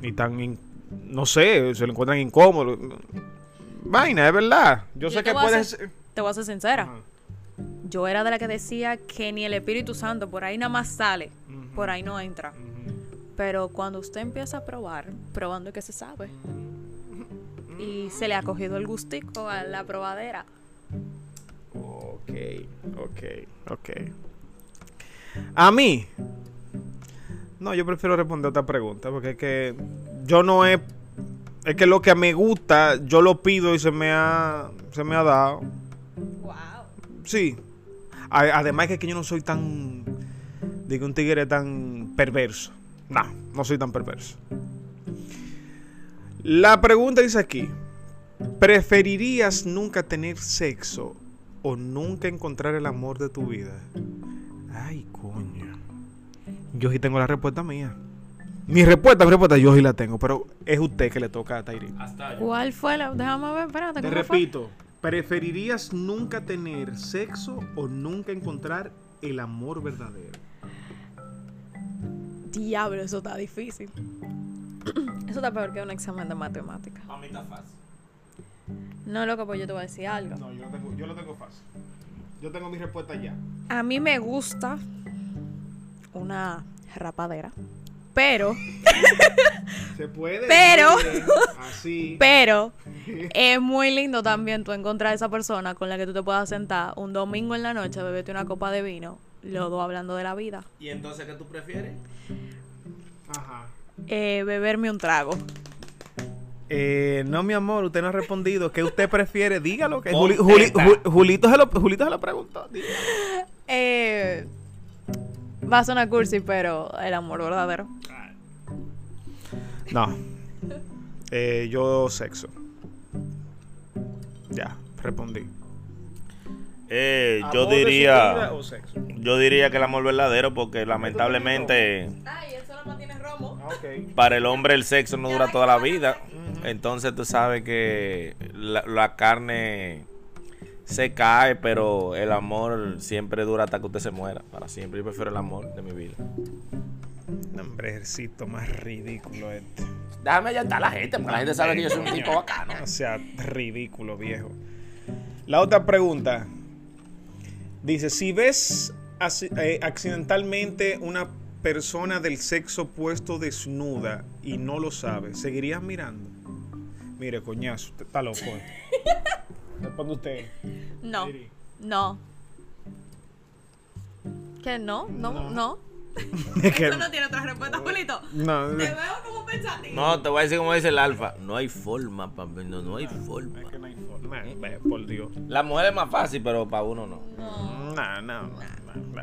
y tan, in- no sé, se lo encuentran incómodo. Vaina, es verdad. Yo, sé te que puedes... ser- Te voy a ser sincera. Ajá. Yo era de la que decía que ni el Espíritu Santo por ahí nada más sale, por ahí no entra. Pero cuando usted empieza a probar, probando que se sabe, y se le ha cogido el gustico a la probadera. Ok, ok, ok. A mí. No, yo prefiero responder otra pregunta, porque es que yo no he... Es que lo que me gusta, yo lo pido y se me ha, se me ha dado. Wow. Sí. A- además que, que yo no soy tan... Digo, un tigre tan perverso. No, no soy tan perverso. La pregunta dice aquí. ¿Preferirías nunca tener sexo o nunca encontrar el amor de tu vida? Ay, coño. Yo sí tengo la respuesta mía. Mi respuesta, mi respuesta, yo sí la tengo, pero es usted que le toca a ¿Cuál fue la.? Déjame ver, espérate. Te repito, ¿preferirías nunca tener sexo o nunca encontrar el amor verdadero? Diablo, eso está difícil. Eso está peor que un examen de matemática. A mí está fácil. No, loco, pues yo te voy a decir algo. No, yo lo tengo, yo lo tengo fácil. Yo tengo mi respuesta ya. A mí me gusta una rapadera. Pero, Se puede. Pero- decir Así. pero, es muy lindo también tú encontrar esa persona con la que tú te puedas sentar un domingo en la noche, beberte una copa de vino, los dos hablando de la vida. ¿Y entonces qué tú prefieres? Ajá. Eh, beberme un trago. Eh, no, mi amor, usted no ha respondido. ¿Qué usted prefiere? Dígalo. Que. Juli- Juli- Ju- Julito, se lo, Julito se lo preguntó. dígalo. Eh, va a sonar cursi, pero el amor verdadero. No. Eh, yo sexo. Ya, respondí. Eh, yo ¿Amor de su diría, vida o sexo? yo diría que el amor verdadero porque lamentablemente Ay, él solo mantiene romo. Ah, para el hombre el sexo no dura toda la vida. Entonces tú sabes que la, la carne se cae, pero el amor siempre dura hasta que usted se muera. Para siempre. Yo prefiero el amor de mi vida. Hombre, ejercito más ridículo este. Déjame allantar a la gente, porque la gente sabe que yo soy un tipo bacano. O sea, ridículo, viejo. La otra pregunta. Dice, si ves eh, accidentalmente una persona del sexo opuesto desnuda y no lo sabes, ¿seguirías mirando? Mire, coñazo, usted está loco. eh. Responde usted. No, no. ¿Qué no? No, No. no. Es que- Eso no tiene otra respuesta, Julito. no, Te veo como pensativo. No, te voy a decir como dice el alfa. No hay forma, papi. No, no hay forma. es que no hay forma. Eh, Por Dios. La mujer es más fácil, pero para uno no. No. No, no, no, no, no.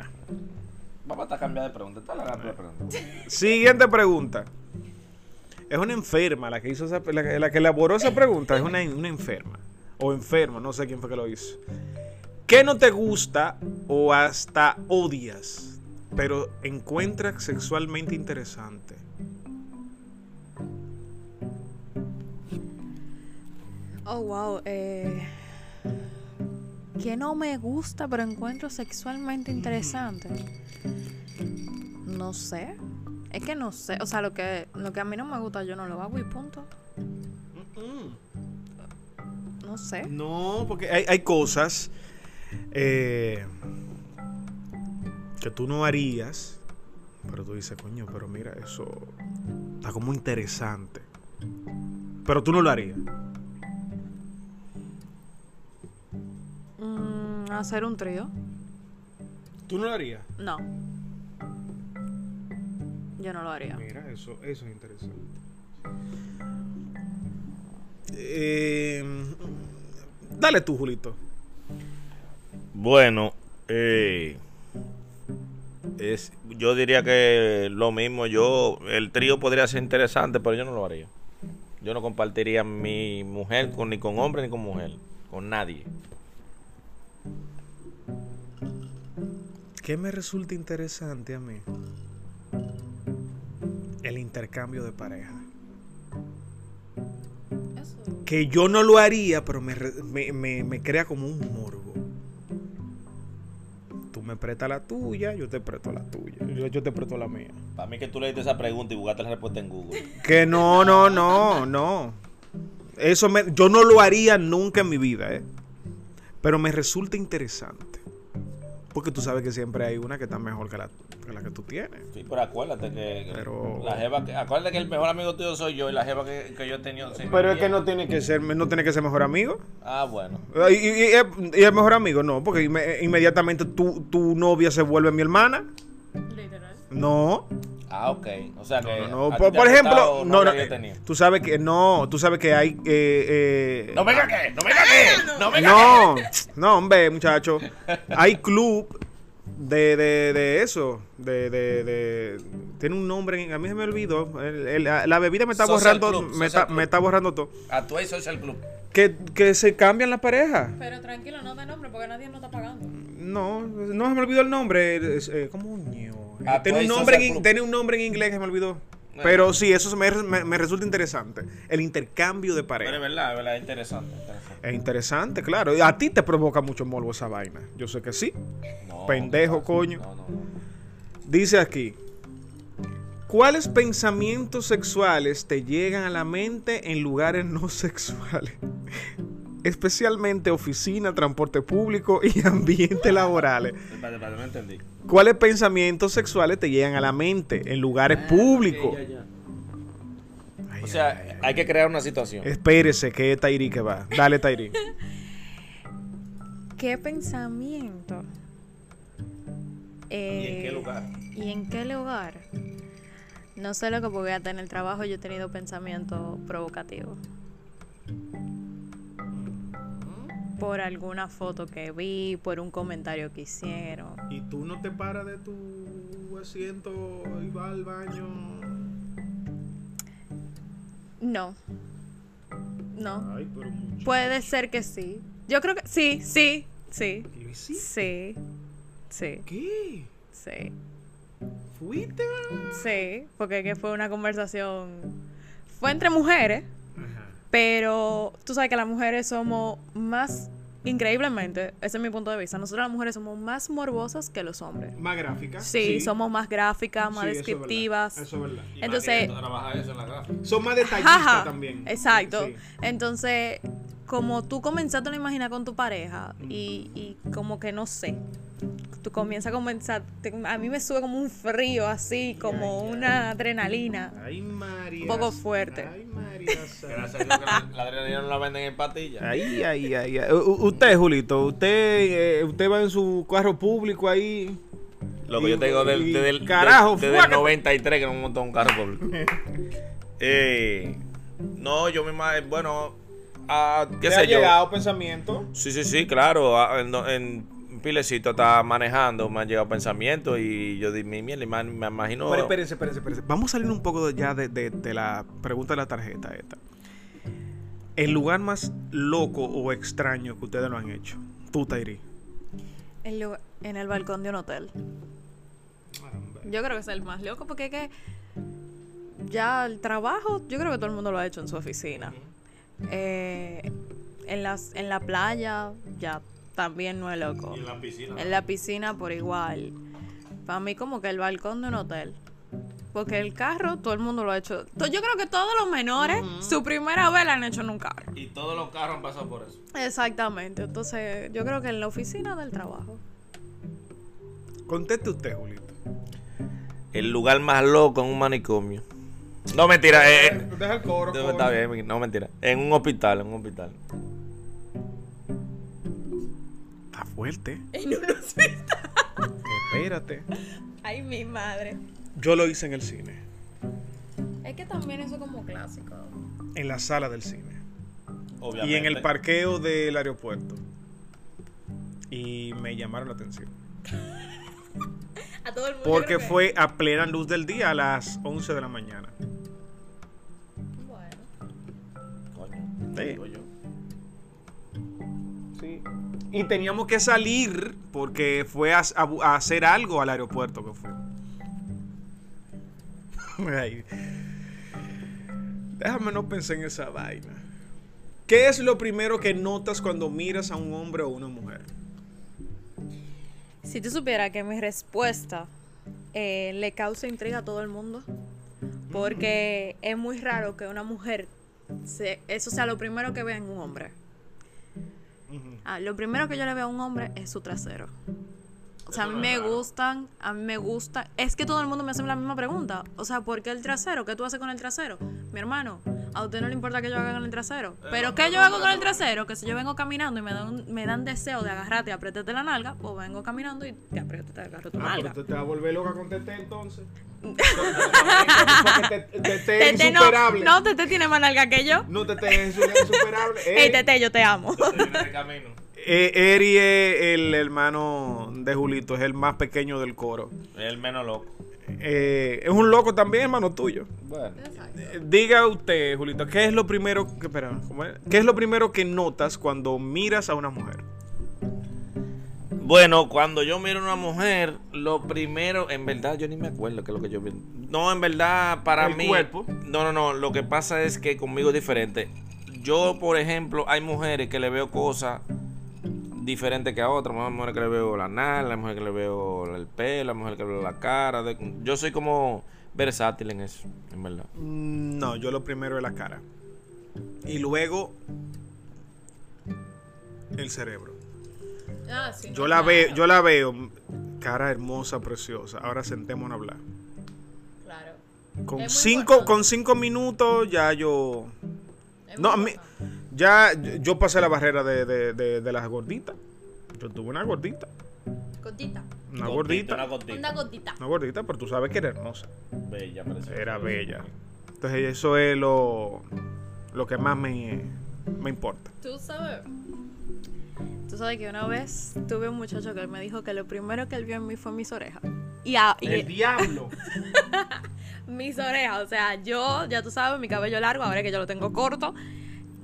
Vamos a cambiar de pregunta. Está la de pregunta. Siguiente pregunta. Es una enferma la que hizo esa, la, la que elaboró esa pregunta. Es una, una enferma. O enfermo, no sé quién fue que lo hizo. ¿Qué no te gusta o hasta odias, pero encuentras sexualmente interesante? Oh, wow. Eh, que no me gusta, pero encuentro sexualmente interesante. No sé. Es que no sé. O sea, lo que, lo que a mí no me gusta, yo no lo hago y punto. No sé. No, porque hay, hay cosas eh, que tú no harías, pero tú dices, coño, pero mira, eso está como interesante. Pero tú no lo harías. Mm, hacer un trío. ¿Tú no lo harías? No. Yo no lo haría. Mira, eso, eso es interesante. Eh, dale tú, Julito. Bueno, eh, es, yo diría que lo mismo. Yo, el trío podría ser interesante, pero yo no lo haría. Yo no compartiría mi mujer con, ni con hombre ni con mujer, con nadie. ¿Qué me resulta interesante a mí? El intercambio de pareja. Que yo no lo haría, pero me, re- me, me- me crea como un morbo. Tú me prestas la tuya, yo te presto la tuya. Yo, yo te presto la mía. Para mí que tú leíste esa pregunta y buscaste la respuesta en Google. Que no, no, no, no. Eso me, yo no lo haría nunca en mi vida, ¿eh? Pero me resulta interesante. Porque tú sabes que siempre hay una que está mejor que la que, la que tú tienes. Sí, pero acuérdate que, que Pero- la jeva que, acuérdate que el mejor amigo tuyo soy yo y la jeva que, que yo he tenido. Pero es que no tiene que ser, no tiene que ser mejor amigo. Ah, bueno. Y, y- y- y el mejor amigo, no, porque inme- inmediatamente tu, tu novia se vuelve mi hermana. Literal. No, Ah, ok. O sea que. no, no. Por, ejemplo, no, no, tú sabes que no, tú sabes que hay eh, eh, No venga que, no venga que, no venga No, no, hombre, muchacho. Hay club de, de, de eso. De, de, de- Tiene un nombre. A mí se me olvidó. El- el- la bebida me está Social borrando. club, me, está, me está borrando todo. A tu ex social club. Que, que se cambian la pareja. Pero tranquilo, no de nombre porque nadie no está pagando. No, no se me olvidó el nombre. Eh, ¿Cómo ño? Ah, Tiene un, pues, nombre social en, tiene un nombre en inglés que me olvidó. Bueno. Pero sí, eso me, me- me resulta interesante. El intercambio de Pero es pareja. verdad, es verdad, es interesante. interesante. Es interesante, claro. Y A ti te provoca mucho morbo esa vaina. Yo sé que sí. No, Pendejo, coño. No, no, no. Dice aquí. ¿Cuáles pensamientos sexuales te llegan a la mente en lugares no sexuales? Especialmente oficina, transporte público y ambientes laborales. ¿Cuáles pensamientos sexuales te llegan a la mente en lugares públicos? Ya. Ay, O sea, hay que crear una situación. espérese que es Tairi que va. Dale, Tairi. ¿Qué pensamiento? ¿Y en qué Eh, lugar? ¿Y en qué lugar? No sé lo que porque hasta en el trabajo yo he tenido pensamientos provocativos. Por alguna foto que vi, por un comentario que hicieron. ¿Y tú no te paras de tu asiento y vas al baño? No. No. Ay, pero. Puede ser que sí. Yo creo que sí, sí, sí. ¿Lo hiciste? Sí. Sí, ¿Qué? sí. ¿Fuiste? Sí, porque que fue una conversación. Fue entre mujeres. Pero tú sabes que las mujeres somos más. Increíblemente, ese es mi punto de vista. Nosotras las mujeres somos más morbosas que los hombres. ¿Más gráfica? Sí, somos más gráficas, más Sí, eso es verdad. descriptivas. Eso es verdad. Entonces, eso en la. Son más detallistas Jaja, también. Exacto. Sí. Entonces, como tú comenzaste a lo imaginar con tu pareja y, y como que no sé, tú comienzas a comenzar, te- a mí me sube como un frío así, como una adrenalina. Ay, María. Un poco fuerte. Ay, María. Gracias a Dios que la, la adrenalina no la venden en pastillas. Ay, ay, ay. U- Usted, Julito, usted, eh, usted va en su carro público ahí. Lo que yo te digo del- Y- desde el, carajo, desde el fuácate. 93 que no montó un carro público. eh, no, yo me imagino, bueno, qué ¿Te sé ha yo. llegado pensamiento? Sí, sí, sí, claro. En, en Pilecito está manejando, me han llegado pensamientos y yo mi me, me imagino. Pero espérense, espérense, espérense. Vamos a salir un poco ya de, de- de la pregunta de la tarjeta esta. El lugar más loco o extraño que ustedes lo han hecho. Tú, Tairi. En el balcón de un hotel. Yo creo que es el más loco porque es que ya el trabajo, yo creo que todo el mundo lo ha hecho en su oficina. Eh, en, las, en la playa ya también no es loco. la piscina. En la piscina por igual. Para mí como que el balcón de un hotel. Porque el carro todo el mundo lo ha hecho. To- Yo creo que todos los menores su primera vez la han hecho en un carro. Y todos los carros han pasado por eso. Exactamente. Entonces yo creo que en la oficina del trabajo. Conteste usted, Julito. El lugar más loco en un manicomio. No, mentira. Eh, eh, Deja el coro. no, está bien, no, mentira. En un hospital, en un hospital. Está fuerte. En un hospital. Espérate. Ay, mi madre. Yo lo hice en el cine. Es que también eso como clásico. En la sala del cine. Obviamente. Y en el parqueo del aeropuerto. Y me llamaron la atención. A todo el mundo. Porque fue a plena luz del día a las 11 de la mañana. Sí. digo yo. Sí. Y teníamos que salir porque fue a, a- a hacer algo al aeropuerto que fue. Ay. Déjame no pensar en esa vaina. ¿Qué es lo primero que notas cuando miras a un hombre o una mujer? Si tú supieras que mi respuesta eh, le causa intriga a todo el mundo, porque es muy raro que una mujer, se- eso sea lo primero que vea en un hombre. Ah, lo primero que yo le veo a un hombre es su trasero. O sea, a mí me gustan, a mí me gusta. Es que todo el mundo me hace la misma pregunta. O sea, ¿por qué el trasero? ¿Qué tú haces con el trasero? Mi hermano, a usted no le importa que yo haga con el trasero. Pero ¿qué yo hago con el trasero? Que si yo vengo caminando y me dan, me dan deseo de agarrarte y apretarte la nalga, pues vengo caminando y te aprieto, te agarro tu Ah, nalga. tú te vas a volver loca con Tete entonces. Tete- Tete es Tete insuperable. no, Tete tiene más nalga que yo. No, Tete es insuperable. Ey, Tete, yo te amo. Eh, Eri es el hermano de Julito, es el más pequeño del coro. El menos loco. Eh, es un loco también, hermano tuyo. Bueno. Eh, Diga usted, Julito, ¿qué es lo primero que, espera, ¿cómo es? ¿qué es lo primero que notas cuando miras a una mujer? Bueno, cuando yo miro a una mujer, lo primero, en verdad yo ni me acuerdo qué es lo que yo vi. No, en verdad, para El mí. cuerpo. No, no, no. Lo que pasa es que conmigo es diferente. Yo, por ejemplo, hay mujeres que le veo cosas diferentes que a otras. Hay mujeres que le veo la nalga, hay mujeres que le veo el pelo, hay mujeres que le veo la cara. de- Yo soy como versátil en eso, en verdad. Mm, No, yo lo primero es la cara. Y luego el cerebro. Ah, sí, Yo la veo, yo la veo, cara hermosa, preciosa. Ahora sentémonos a hablar. Claro. Con Es cinco, con cinco minutos ya yo. No, a mí, ya yo pasé la barrera de, de, de, de las gorditas. Yo tuve una gordita. Gotita. Una gordita. Una gotita. Una gotita. Una gordita, pero tú sabes que era hermosa. Bella, preciosa. Era bella. Entonces eso es lo, lo que más me, me importa. Tú sabes. Tú sabes que una vez tuve un muchacho que él me dijo que lo primero que él vio en mí fue mis orejas. Y, a- y- diablo. mis orejas, o sea, yo, ya tú sabes, mi cabello largo, ahora que yo lo tengo corto,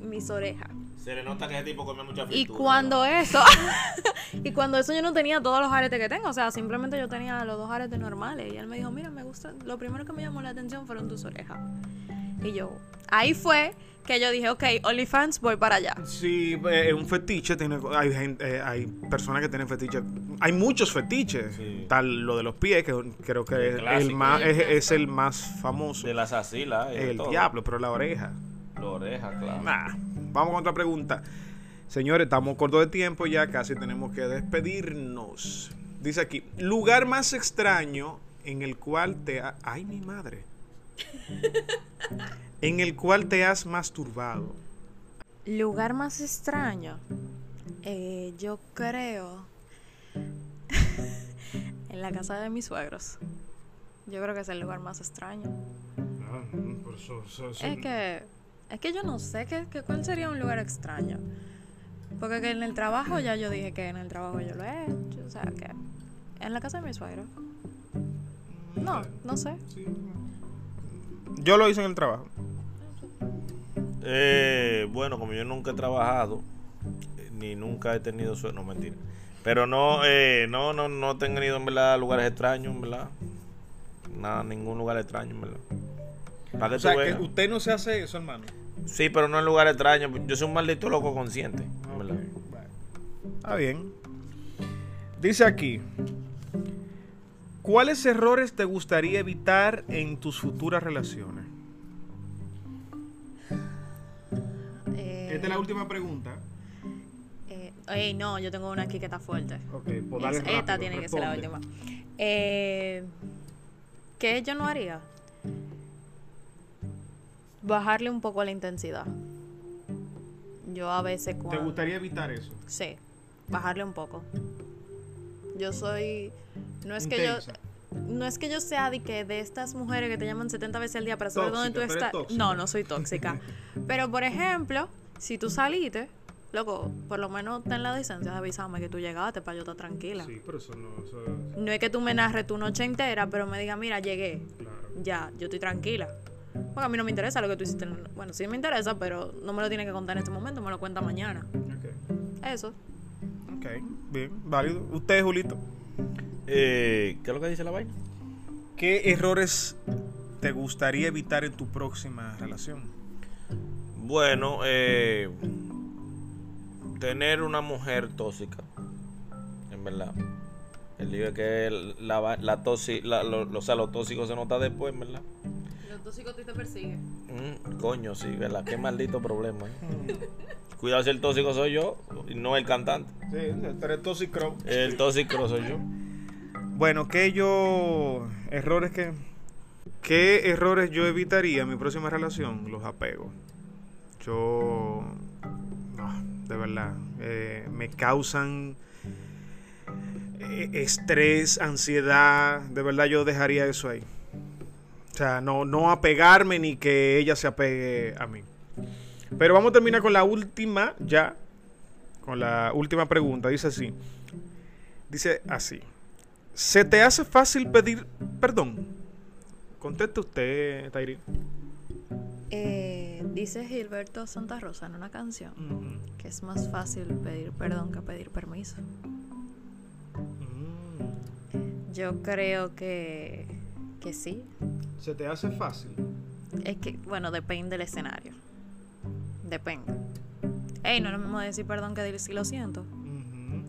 mis orejas. Se le nota que ese tipo come mucha Y cuando eso, y cuando eso yo no tenía todos los aretes que tengo, o sea, simplemente yo tenía los dos aretes normales. Y él me dijo, mira, me gusta, lo primero que me llamó la atención fueron tus orejas. Y yo, ahí fue que yo dije, ok, OnlyFans, voy para allá. Sí, eh, un fetiche tiene, hay gente, eh, hay personas que tienen fetiche, hay muchos fetiches. Sí. Tal lo de los pies que creo que El es el más, es, es el más famoso. De las asilas. de el todo. diablo, pero la oreja. La oreja, claro. Nah, vamos con otra pregunta. Señores, estamos cortos de tiempo ya, casi tenemos que despedirnos. Dice aquí, lugar más extraño en el cual te ha... Ay, mi madre. en el cual te has masturbado. Lugar más extraño. Eh, yo creo. en la casa de mis suegros. Yo creo que es el lugar más extraño. Ah, mm, por eso- eso- eso- Es que. Es que yo no sé qué, qué- cuál sería un lugar extraño. Porque que en el trabajo ya yo dije que en el trabajo yo lo he hecho. O sea que. En la casa de mis suegros. No, no sé. Yo lo hice en el trabajo. Eh, bueno, como yo nunca he trabajado, eh, ni nunca he tenido sueño, no mentira. Pero no, eh, no, no, no he tenido en verdad lugares extraños, en verdad. Nada, ningún lugar extraño, en verdad. Para que O sea, que usted no se hace eso, hermano. Sí, pero no en lugares extraños. Yo soy un maldito loco consciente. Está bien. Dice aquí. ¿Cuáles errores te gustaría evitar en tus futuras relaciones? Eh, Esta es la última pregunta. eh, no, yo tengo una aquí que está fuerte. Ok, pues dale Es- esta rápido, tiene que ser la última. Eh, ¿Qué yo no haría? Bajarle un poco la intensidad. Yo a veces ¿Te cuando... gustaría evitar eso? Sí, bajarle un poco. Yo soy... No es que yo... No es que yo sea de que de estas mujeres que te llaman 70 veces al día para saber dónde tú Tóxica, tú eres estás. No, no soy tóxica. Pero por ejemplo, si tú saliste, loco, por lo menos ten la decencia de avisarme que tú llegaste para yo estar tranquila. Sí, pero eso no. Eso, No es que tú me narres tu noche entera, pero me digas, mira, llegué. claro. Ya, yo estoy tranquila. Porque a mí no me interesa lo que tú hiciste. en- Bueno, sí me interesa, pero no me lo tienes que contar en este momento, me lo cuenta mañana. Ok. Eso. Ok, bien, válido. Usted, Julito. Eh, ¿Qué es lo que dice la vaina? ¿Qué errores te gustaría evitar en tu próxima relación? Bueno, eh, tener una mujer tóxica, en verdad. El lío es que la, la, la- lo, o sea, lo tóxico se nota después, en verdad. Los tóxicos te persiguen. Mm, coño, sí, ¿verdad? Qué maldito problema. eh. Cuidado si el tóxico soy yo y no el cantante. Sí, eres tóxico. El tóxico soy yo. bueno, ¿qué yo. Errores que. ¿Qué errores yo evitaría en mi próxima relación? Los apegos. Yo. No, de verdad. eh, me causan eh, estrés, ansiedad. De verdad yo dejaría eso ahí. O sea, no, no apegarme ni que ella se apegue a mí. Pero vamos a terminar con la última, ya. Con la última pregunta. Dice así. Dice así. ¿Se te hace fácil pedir perdón? Conteste usted, Tairi. Eh, dice Gilberto Santa Rosa en una canción que es más fácil pedir perdón que pedir permiso. Yo creo que, que sí. ¿Se te hace fácil? Es que, bueno, depende del escenario. Depende. Ey, no es lo mismo decir perdón que decir lo siento.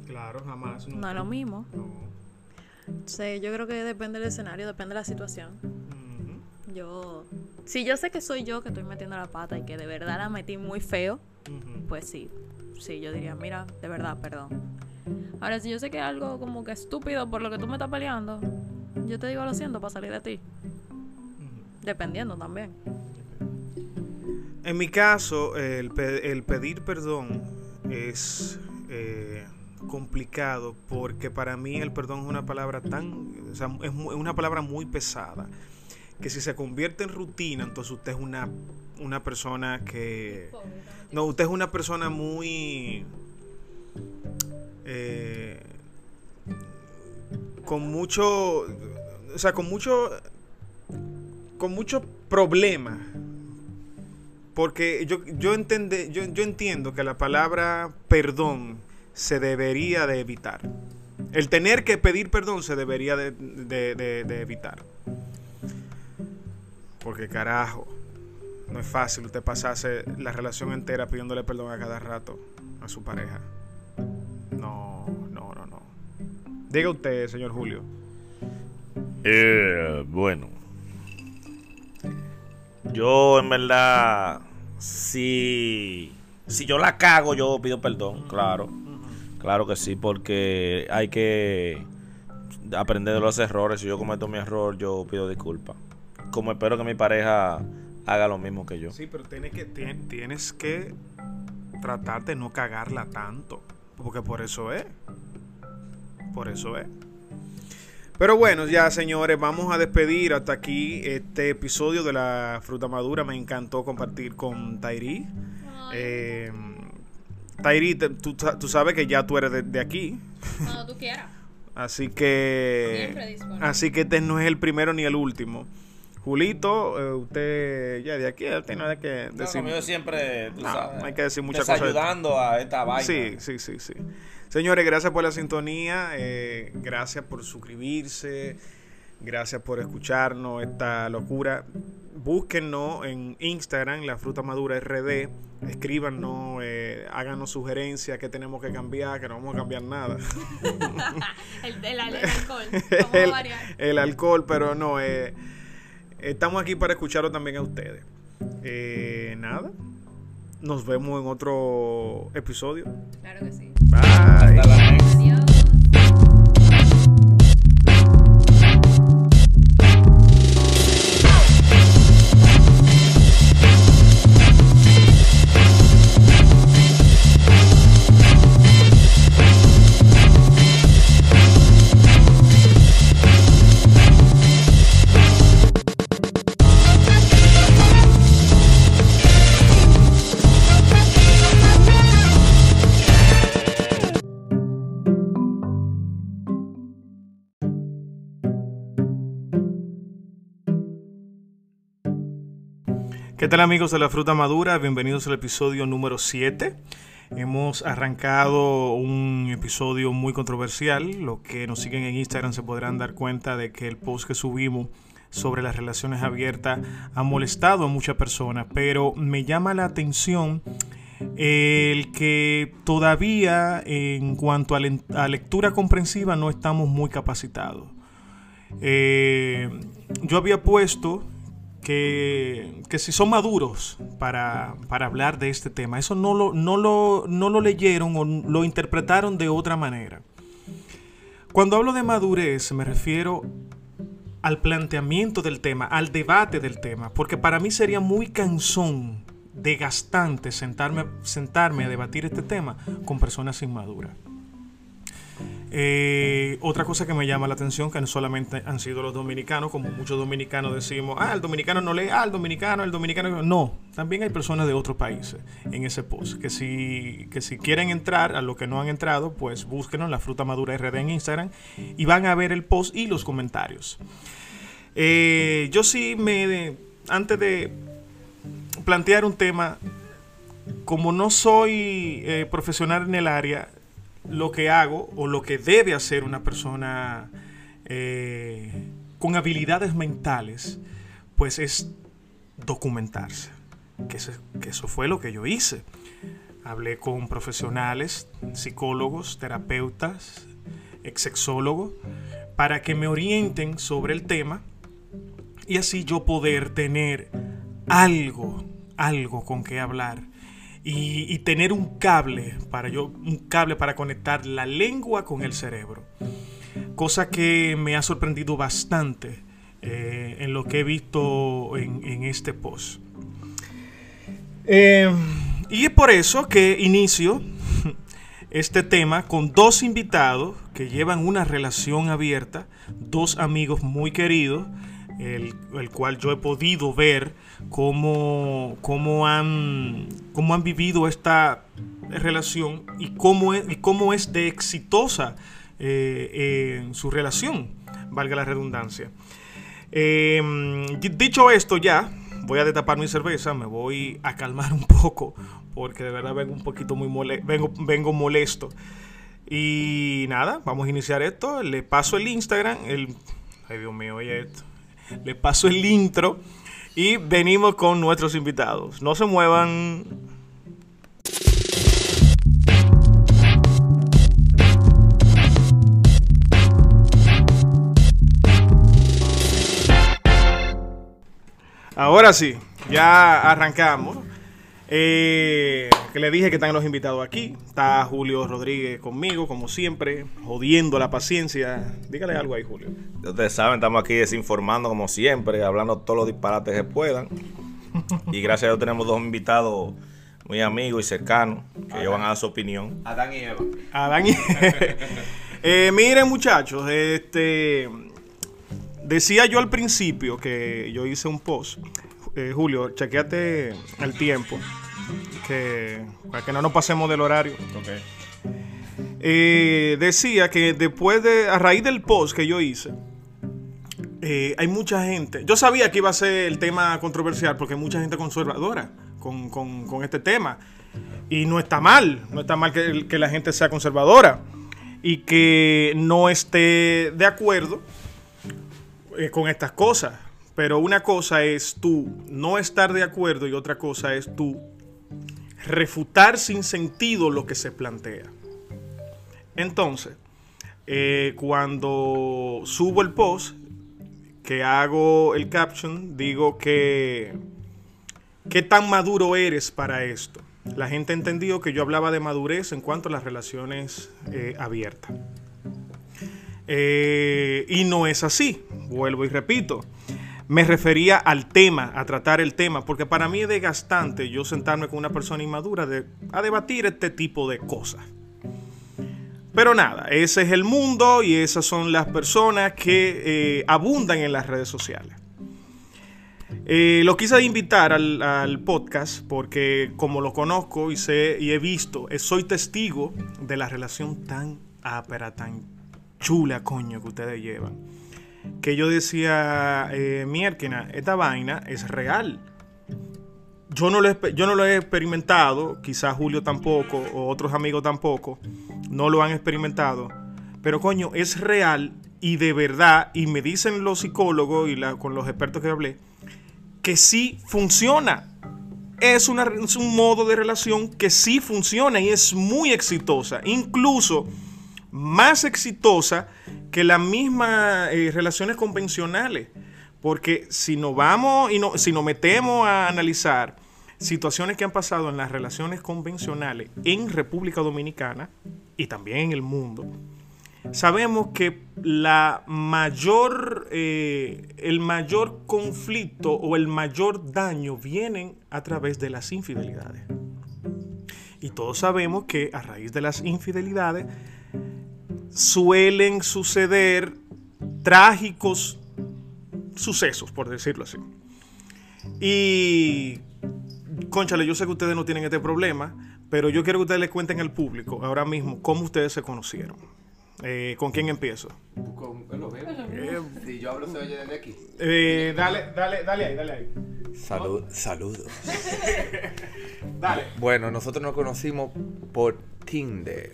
Claro, jamás. No es lo mismo. No. Sí, yo creo que depende del escenario, depende de la situación. Yo, si yo sé que soy yo que estoy metiendo la pata y que de verdad la metí muy feo, pues sí, sí, yo diría, mira, de verdad, perdón. Ahora, si yo sé que es algo como que estúpido por lo que tú me estás peleando, yo te digo lo siento para salir de ti. Dependiendo también. En mi caso, el, pe- el pedir perdón es eh, complicado porque para mí el perdón es una palabra tan, o sea, es mu- es una palabra muy pesada que si se convierte en rutina, entonces usted es una, una persona que, no, usted es una persona muy, eh, con mucho, o sea, con mucho, con muchos problemas porque yo, yo, entende- yo, yo entiendo que la palabra perdón se debería de evitar. El tener que pedir perdón se debería de, de- de- de evitar. Porque carajo, no es fácil usted pasarse la relación entera pidiéndole perdón a cada rato a su pareja. No, no, no. Diga usted, señor Julio. Eh, bueno. Yo, en verdad, si, si yo la cago, yo pido perdón, claro. Claro que sí, porque hay que aprender de los errores. Si yo cometo mi error, yo pido disculpas. Como espero que mi pareja haga lo mismo que yo. Sí, pero tienes que, tien- tienes que tratar de no cagarla tanto. Porque por eso es. Por eso es. Pero bueno, ya señores, vamos a despedir hasta aquí este episodio de la fruta madura. Me encantó compartir con Tairi. Eh, Tairi, tú, tú sabes que ya tú eres de, de aquí. Cuando tú quieras. Así que. Así que este no es el primero ni el último. Julito, eh, usted ya de aquí, usted no hay que No, decir. yo siempre, tú No, sabes, no hay que decir muchas cosas. desayudando a esta vaina. Sí, sí, sí, sí. Señores, gracias por la sintonía, eh, gracias por suscribirse, gracias por escucharnos esta locura. Búsquennos en Instagram, La Fruta Madura RD, escríbanos, eh, háganos sugerencias que tenemos que cambiar, que no vamos a cambiar nada. El, el, el alcohol. el, el alcohol, pero no, eh, estamos aquí para escucharlo también a ustedes. Eh, nada, nos vemos en otro episodio. Claro que sí. Bye. ¿Qué tal amigos de la fruta madura? Bienvenidos al episodio número 7. Hemos arrancado un episodio muy controversial. Los que nos siguen en Instagram se podrán dar cuenta de que el post que subimos sobre las relaciones abiertas ha molestado a muchas personas, pero me llama la atención el que todavía en cuanto a, lectura comprensiva no estamos muy capacitados. Eh, yo había puesto que, que si son maduros para, para hablar de este tema, eso no lo, no, lo, no lo leyeron o lo interpretaron de otra manera. Cuando hablo de madurez me refiero al planteamiento del tema, al debate del tema, porque para mí sería muy cansón, desgastante sentarme, sentarme a debatir este tema con personas inmaduras. Eh, otra cosa que me llama la atención, que no solamente han sido los dominicanos, como muchos dominicanos decimos, ah, el dominicano no lee, ah, el dominicano, el dominicano. No, también hay personas de otros países en ese post, que si, que si quieren entrar, a lo que no han entrado, pues búsquenos la fruta madura RD en Instagram y van a ver el post y los comentarios. Eh, yo sí me, antes de plantear un tema, como no soy eh, profesional en el área, lo que hago o lo que debe hacer una persona eh, con habilidades mentales, pues es documentarse. Que, eso fue lo que yo hice. Hablé con profesionales, psicólogos, terapeutas, exsexólogos, para que me orienten sobre el tema y así yo poder tener algo, algo con que hablar y, tener un cable para yo, un cable para conectar la lengua con el cerebro. Cosa que me ha sorprendido bastante eh, en lo que he visto en, este post. Eh, y es por eso que inicio este tema con dos invitados que llevan una relación abierta, dos amigos muy queridos, el, el cual yo he podido ver cómo, cómo, han, cómo han vivido esta relación y cómo es, cómo es de exitosa eh, su relación, valga la redundancia. Em, dicho esto ya, voy a destapar mi cerveza, me voy a calmar un poco, porque de verdad vengo un poquito muy molesto, vengo, vengo molesto. Y nada, vamos a iniciar esto. Le paso el Instagram, el... Ay Dios mío, oye esto. Le paso el intro y venimos con nuestros invitados. No se muevan. Ahora sí, ya arrancamos. Eh, que le dije que están los invitados aquí. Está Julio Rodríguez conmigo, como siempre, jodiendo la paciencia. Dígale algo ahí, Julio. Ustedes saben, estamos aquí desinformando como siempre, hablando todos los disparates que puedan. Y gracias a Dios tenemos dos invitados muy amigos y cercanos que ellos van a dar su opinión. Adán y Eva. Adán y eh, Miren, muchachos, este decía yo al principio que yo hice un post eh, Julio, chequeate el tiempo. Que, para que no nos pasemos del horario. Eh, decía que después de, a raíz del post que yo hice, eh, hay mucha gente. Yo sabía que iba a ser el tema controversial porque hay mucha gente conservadora con, este tema. Y no está mal, no está mal que, que, la gente sea conservadora y que no esté de acuerdo con estas cosas. Pero una cosa es tú no estar de acuerdo y otra cosa es tú refutar sin sentido lo que se plantea. Entonces, eh, cuando subo el post, que hago el caption, digo que qué tan maduro eres para esto. La gente ha entendido que yo hablaba de madurez en cuanto a las relaciones eh, abiertas. Eh, y no es así, vuelvo y repito me refería al tema, a tratar el tema, porque para mí es desgastante yo sentarme con una persona inmadura a debatir este tipo de cosas. Pero nada, ese es el mundo y esas son las personas que eh, abundan en las redes sociales. Eh, lo quise invitar al, podcast porque como lo conozco y sé y he visto, eh, soy testigo de la relación tan ápera, tan chula, coño, que ustedes llevan que yo decía, eh, esta vaina es real. Yo no, lo he, yo no lo he experimentado, quizás Julio tampoco, o otros amigos tampoco, no lo han experimentado. Pero coño, es real y de verdad, y me dicen los psicólogos y con los expertos que hablé, que sí funciona. Es, es un modo de relación que sí funciona y es muy exitosa. Incluso más exitosa que las mismas eh, relaciones convencionales. Porque si nos vamos y no, si nos metemos a analizar situaciones que han pasado en las relaciones convencionales en República Dominicana y también en el mundo, sabemos que la mayor, eh, el mayor conflicto o el mayor daño vienen a través de las infidelidades. Y todos sabemos que a raíz de las infidelidades suelen suceder trágicos sucesos, por decirlo así. Y, conchale, yo sé que ustedes no tienen este problema, pero yo quiero que ustedes le cuenten al público ahora mismo cómo ustedes se conocieron. Eh, ¿Con quién empiezo? Con, veo. si yo hablo se oye desde aquí. Eh, dale, dale, dale ahí, dale ahí. Salud, saludos. Dale. Bueno, nosotros nos conocimos por Tinder.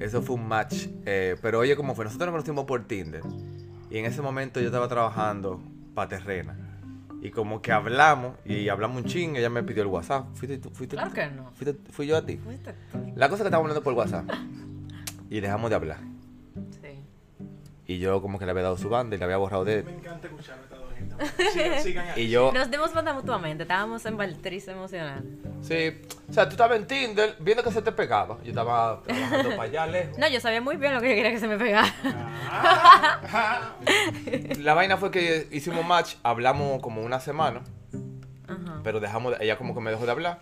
Eso fue un match. eh, pero oye, ¿cómo fue? Nosotros nos conocimos por Tinder. Y en ese momento yo estaba trabajando para Terrena. Y como que hablamos, y hablamos un ching, ella me pidió el WhatsApp. ¿Fuiste tú? ¿Fuiste Claro que no. ¿Fuiste- ¿Fui yo a ti? ¿Fuiste tú? La cosa es que estábamos hablando por WhatsApp. Y dejamos de hablar. Sí. Y yo como que le había dado su banda y le había borrado de... Me encanta escuchar Sigan, sigan ahí. Y yo... Nos dimos cuenta mutuamente, estábamos en Valtriz emocional. Sí, o sea, tú estabas en Tinder viendo que se te pegaba. Yo estaba trabajando para allá lejos. No, yo sabía muy bien lo que yo quería que se me pegara. La vaina fue que hicimos match, hablamos como una semana, Ajá. pero dejamos, de- ella como que me dejó de hablar.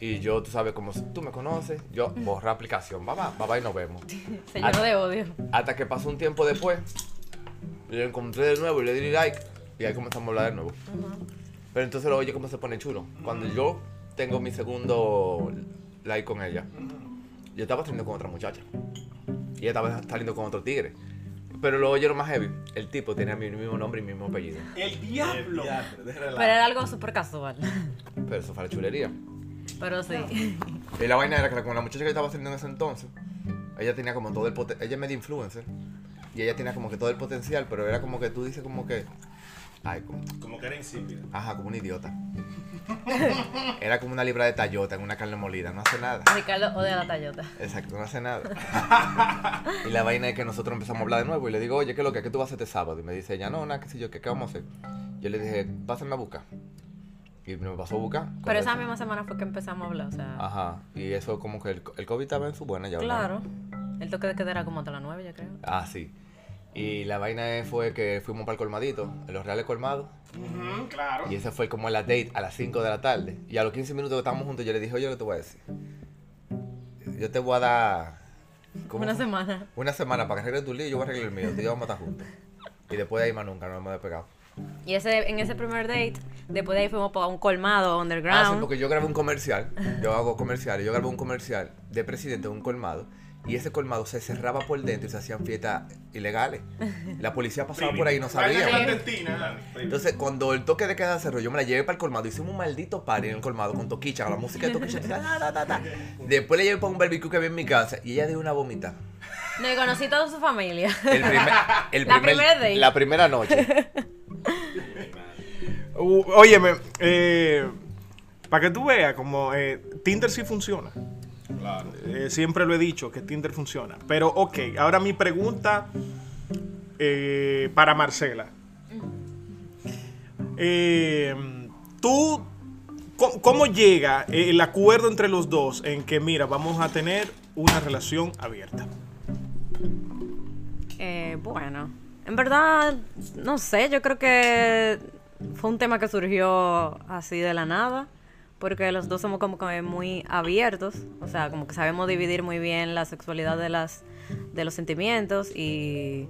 Y yo, tú sabes, como tú me conoces, yo borré aplicación, va, va, va, y nos vemos. Se llenó de odio. Hasta que pasó un tiempo después, yo lo encontré de nuevo y le di like, y ahí comenzamos a hablar de nuevo. Pero entonces lo oye cómo se pone chulo. Cuando yo tengo mi segundo like con ella, yo estaba saliendo con otra muchacha. Y ella estaba saliendo con otro tigre. Pero lo oye lo más heavy. El tipo tenía mi mismo nombre y mi mismo apellido. El diablo. Pero era algo súper casual. Pero eso fue la chulería. Pero sí. Y la vaina era que con la muchacha que estaba saliendo en ese entonces, ella tenía como todo el potencial. Ella es medio influencer. Y ella tenía como que todo el potencial, pero era como que tú dices como que. Ay, como, Como que era insípida. ajá, como un idiota. Era como una libra de tallota en una carne molida, no hace nada. Ricardo odia la Tayota. Exacto, no hace nada. y la vaina es que nosotros empezamos a hablar de nuevo y le digo, oye, ¿qué es lo que? ¿Qué tú vas a hacer este sábado? Y me dice ella, no, nada, qué sé yo, ¿qué, qué vamos a hacer? Yo le dije, pásame a buscar. Y me pasó a buscar. Pero esa misma semana fue que empezamos a hablar, o sea. Ajá, y eso como que el, el COVID estaba en su buena ya. ¿verdad? Claro. El toque de queda era como hasta las 9, ya creo. Ah, sí. Y la vaina fue que fuimos para el colmadito, en los reales colmados. Ujú, claro. Y ese fue como la date a las 5 de la tarde. Y a los 15 minutos que estábamos juntos, yo le dije, oye, lo te voy a decir. Yo te voy a dar. ¿cómo Una semana. Una semana para que arregles tu lío, yo voy a arreglar el mío. Tú y yo vamos a estar juntos. Y después de ahí más nunca nos hemos despegado. Y ese, en ese primer date, después de ahí fuimos para un colmado Ah, sí, underground. porque yo grabé un comercial. Yo hago comerciales. Yo grabé un comercial de presidente de un colmado. Y ese colmado se cerraba por dentro y se hacían fiestas ilegales. La policía pasaba por ahí y no sabía. Entonces, cuando el toque de queda cerró, yo me la llevé para el colmado. Hicimos un maldito party en el colmado con Toquicha, con la música de Toquicha. ta, ta, ta, ta. Después le llevé para un barbecue que había en mi casa y ella dio una vomita. No, y conocí toda su familia. El primer, el primer-. La primera noche. Uh, óyeme, eh, para que tú veas, como eh, Tinder sí funciona. Claro. Eh, siempre lo he dicho que Tinder funciona. Pero, ok, ahora mi pregunta eh, para Marcela. Eh, ¿Tú cómo, cómo llega el acuerdo entre los dos en que, mira, vamos a tener una relación abierta? Eh, bueno, en verdad, no sé, yo creo que fue un tema que surgió así de la nada, porque los dos somos como que muy abiertos, o sea, como que sabemos dividir muy bien la sexualidad de las de los sentimientos y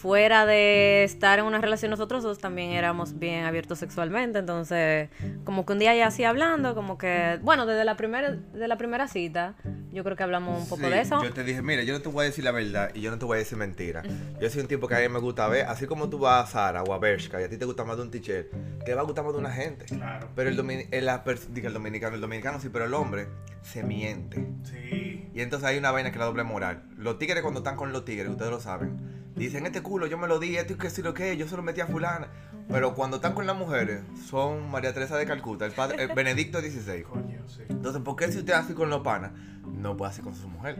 fuera de estar en una relación nosotros dos también éramos bien abiertos sexualmente, entonces como que un día ya así hablando, como que, bueno, desde la primera de la primera cita, yo creo que hablamos un poco Sí, de eso. Yo te dije, mira, yo no te voy a decir la verdad y yo no te voy a decir mentira. Yo soy un tipo que a mí me gusta ver, así como tú vas a Sara o a Bershka y a ti te gusta más de un t-shirt, te va a gustar más de una gente. Claro. Pero el, domin- el, diga, el dominicano, el dominicano sí, pero el hombre se miente. Sí. Y entonces hay una vaina que es la doble moral. Los tigres cuando están con los tigres, ustedes lo saben, dicen, este culo yo me lo di, esto y que si lo que, yo se lo metí a fulana. Pero cuando están con las mujeres, son María Teresa de Calcuta, el padre, el Benedicto XVI. Coño, sí. Entonces, ¿por qué si usted hace con los panas, no puede hacer con su mujer?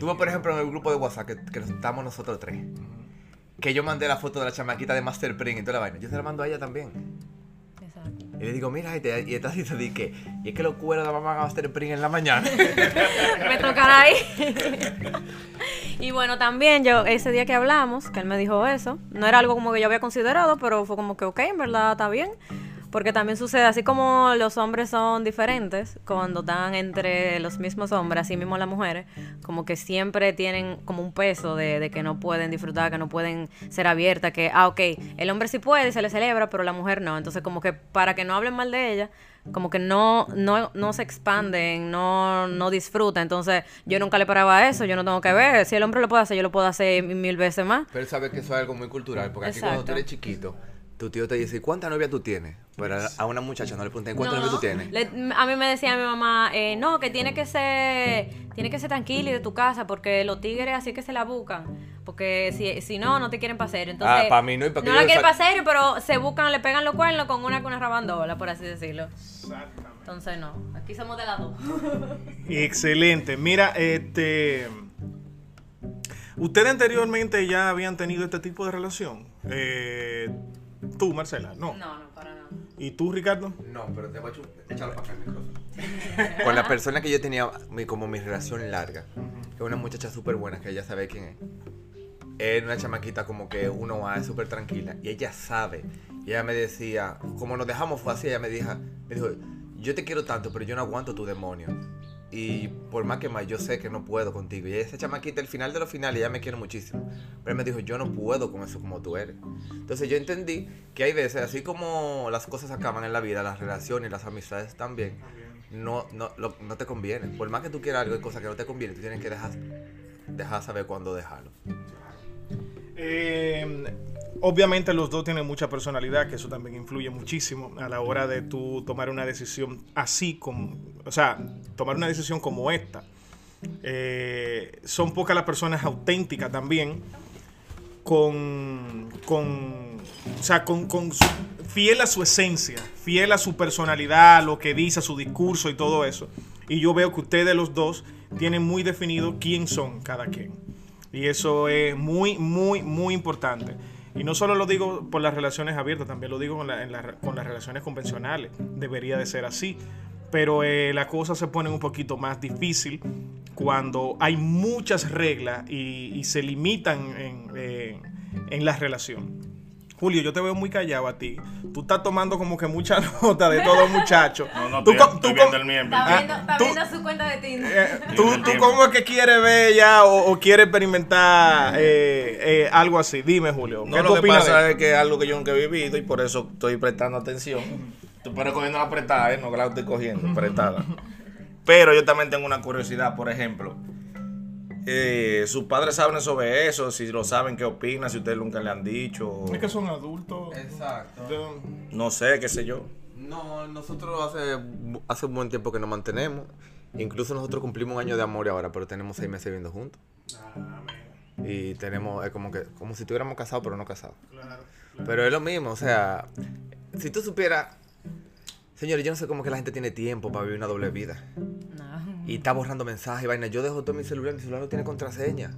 Tuve, por ejemplo, en el grupo de WhatsApp, que, que estamos nosotros tres, que yo mandé la foto de la chamaquita de Master Print y toda la vaina. Yo se la mando a ella también. Exacto. Y le digo, mira, y, te, y esta cita di que, y es que los cueros de mamá van a Master Print en la mañana. Me tocará ahí. Y bueno, también yo, ese día que hablamos, que él me dijo eso, no era algo como que yo había considerado, pero fue como que, ok, en verdad está bien. Porque también sucede, así como los hombres son diferentes, cuando están entre los mismos hombres, así mismo las mujeres, como que siempre tienen como un peso de, de que no pueden disfrutar, que no pueden ser abiertas, que, ah, ok, el hombre sí puede, se le celebra, pero la mujer no. Entonces, como que para que no hablen mal de ella, como que no, no, no se expanden, no, no disfruta. Entonces, yo nunca le paraba a eso, yo no tengo que ver. Si el hombre lo puede hacer, yo lo puedo hacer mil veces más. Pero él sabe que eso es algo muy cultural, porque aquí cuando tú eres chiquito, tu tío te dice, ¿cuántas novias tú tienes? Pero a- una muchacha no le preguntan, ¿cuántas novias tú tienes? Le- a mí me decía mi mamá, eh, no, que tiene que ser, tiene que ser tranquila y de tu casa, porque los tigres así que se la buscan. Porque si, si no, no te quieren para serio. Entonces, Ah, pa' mí no, y pa' que no la quieren sa- para serio, pero se buscan, le pegan los cuernos con una con una rabandola, por así decirlo. Entonces no, aquí somos de las dos. Excelente. Mira, este. ¿Ustedes anteriormente ya habían tenido este tipo de relación? Eh, tú, Marcela, no. No, no, para nada. ¿Y tú, Ricardo? No, pero te voy a chu- échalo para acá el micrófono. Con la persona que yo tenía mi- como mi relación larga, que es una muchacha súper buena, que ella sabe quién es. Es una chamaquita como que uno va súper tranquila y ella sabe. Y ella me decía, como nos dejamos fue así, ella me dijo, me dijo, yo te quiero tanto, pero yo no aguanto tu demonio. Y por más que más, yo sé que no puedo contigo. Y esa chamaquita, al final de los finales, ella me quiere muchísimo. Pero él me dijo, yo no puedo con eso como tú eres. Entonces yo entendí que hay veces, así como las cosas acaban en la vida, las relaciones, las amistades también, no, no, lo- no te conviene. Por más que tú quieras algo, hay cosas que no te convienen, tú tienes que dejar, dejar saber cuándo dejarlo. Eh, obviamente los dos tienen mucha personalidad, que eso también influye muchísimo a la hora de tú tomar una decisión así como, o sea, tomar una decisión como esta. Eh, son pocas las personas auténticas también, con, con, o sea, con, con fiel a su esencia, fiel a su personalidad, lo que dice, a su discurso y todo eso. Y yo veo que ustedes los dos tienen muy definido quién son cada quien. Y eso es muy, muy, muy importante. Y no solo lo digo por las relaciones abiertas, también lo digo con, la- con las relaciones convencionales. Debería de ser así. Pero eh, la cosa se pone un poquito más difícil cuando hay muchas reglas y, y se limitan en, eh, en la relación. Julio, yo te veo muy callado a ti. Tú estás tomando como que mucha nota de todo muchacho. No, no, Tú estoy, viendo el miembro. Ah, Está viendo, está tú- viendo su cuenta de Tinder. eh, ¿Tú, cómo es que quieres ver ya o, o quieres experimentar eh, eh, algo así? Dime, Julio. ¿Qué No, tú lo que de pasa es que es algo que yo nunca he vivido y por eso estoy prestando atención. Tú puedes cogiendo la apretada, ¿eh? No que la estoy cogiendo, apretada. Pero yo también tengo una curiosidad, por ejemplo. Eh, ¿Sus padres saben sobre eso? Si lo saben, ¿qué opinan? Si ustedes nunca le han dicho. Es que son adultos. Exacto. No sé, qué sé yo. No, nosotros hace, hace un buen tiempo que nos mantenemos. Incluso nosotros cumplimos un año de amor ahora, pero tenemos seis meses viviendo juntos. Y tenemos, es como que, como si estuviéramos casados, pero no casados. Pero es lo mismo, o sea, si tú supieras, señores, yo no sé cómo que la gente tiene tiempo para vivir una doble vida. No. Y está borrando mensajes y vaina. Yo dejo todo mi celular, mi celular no tiene contraseña.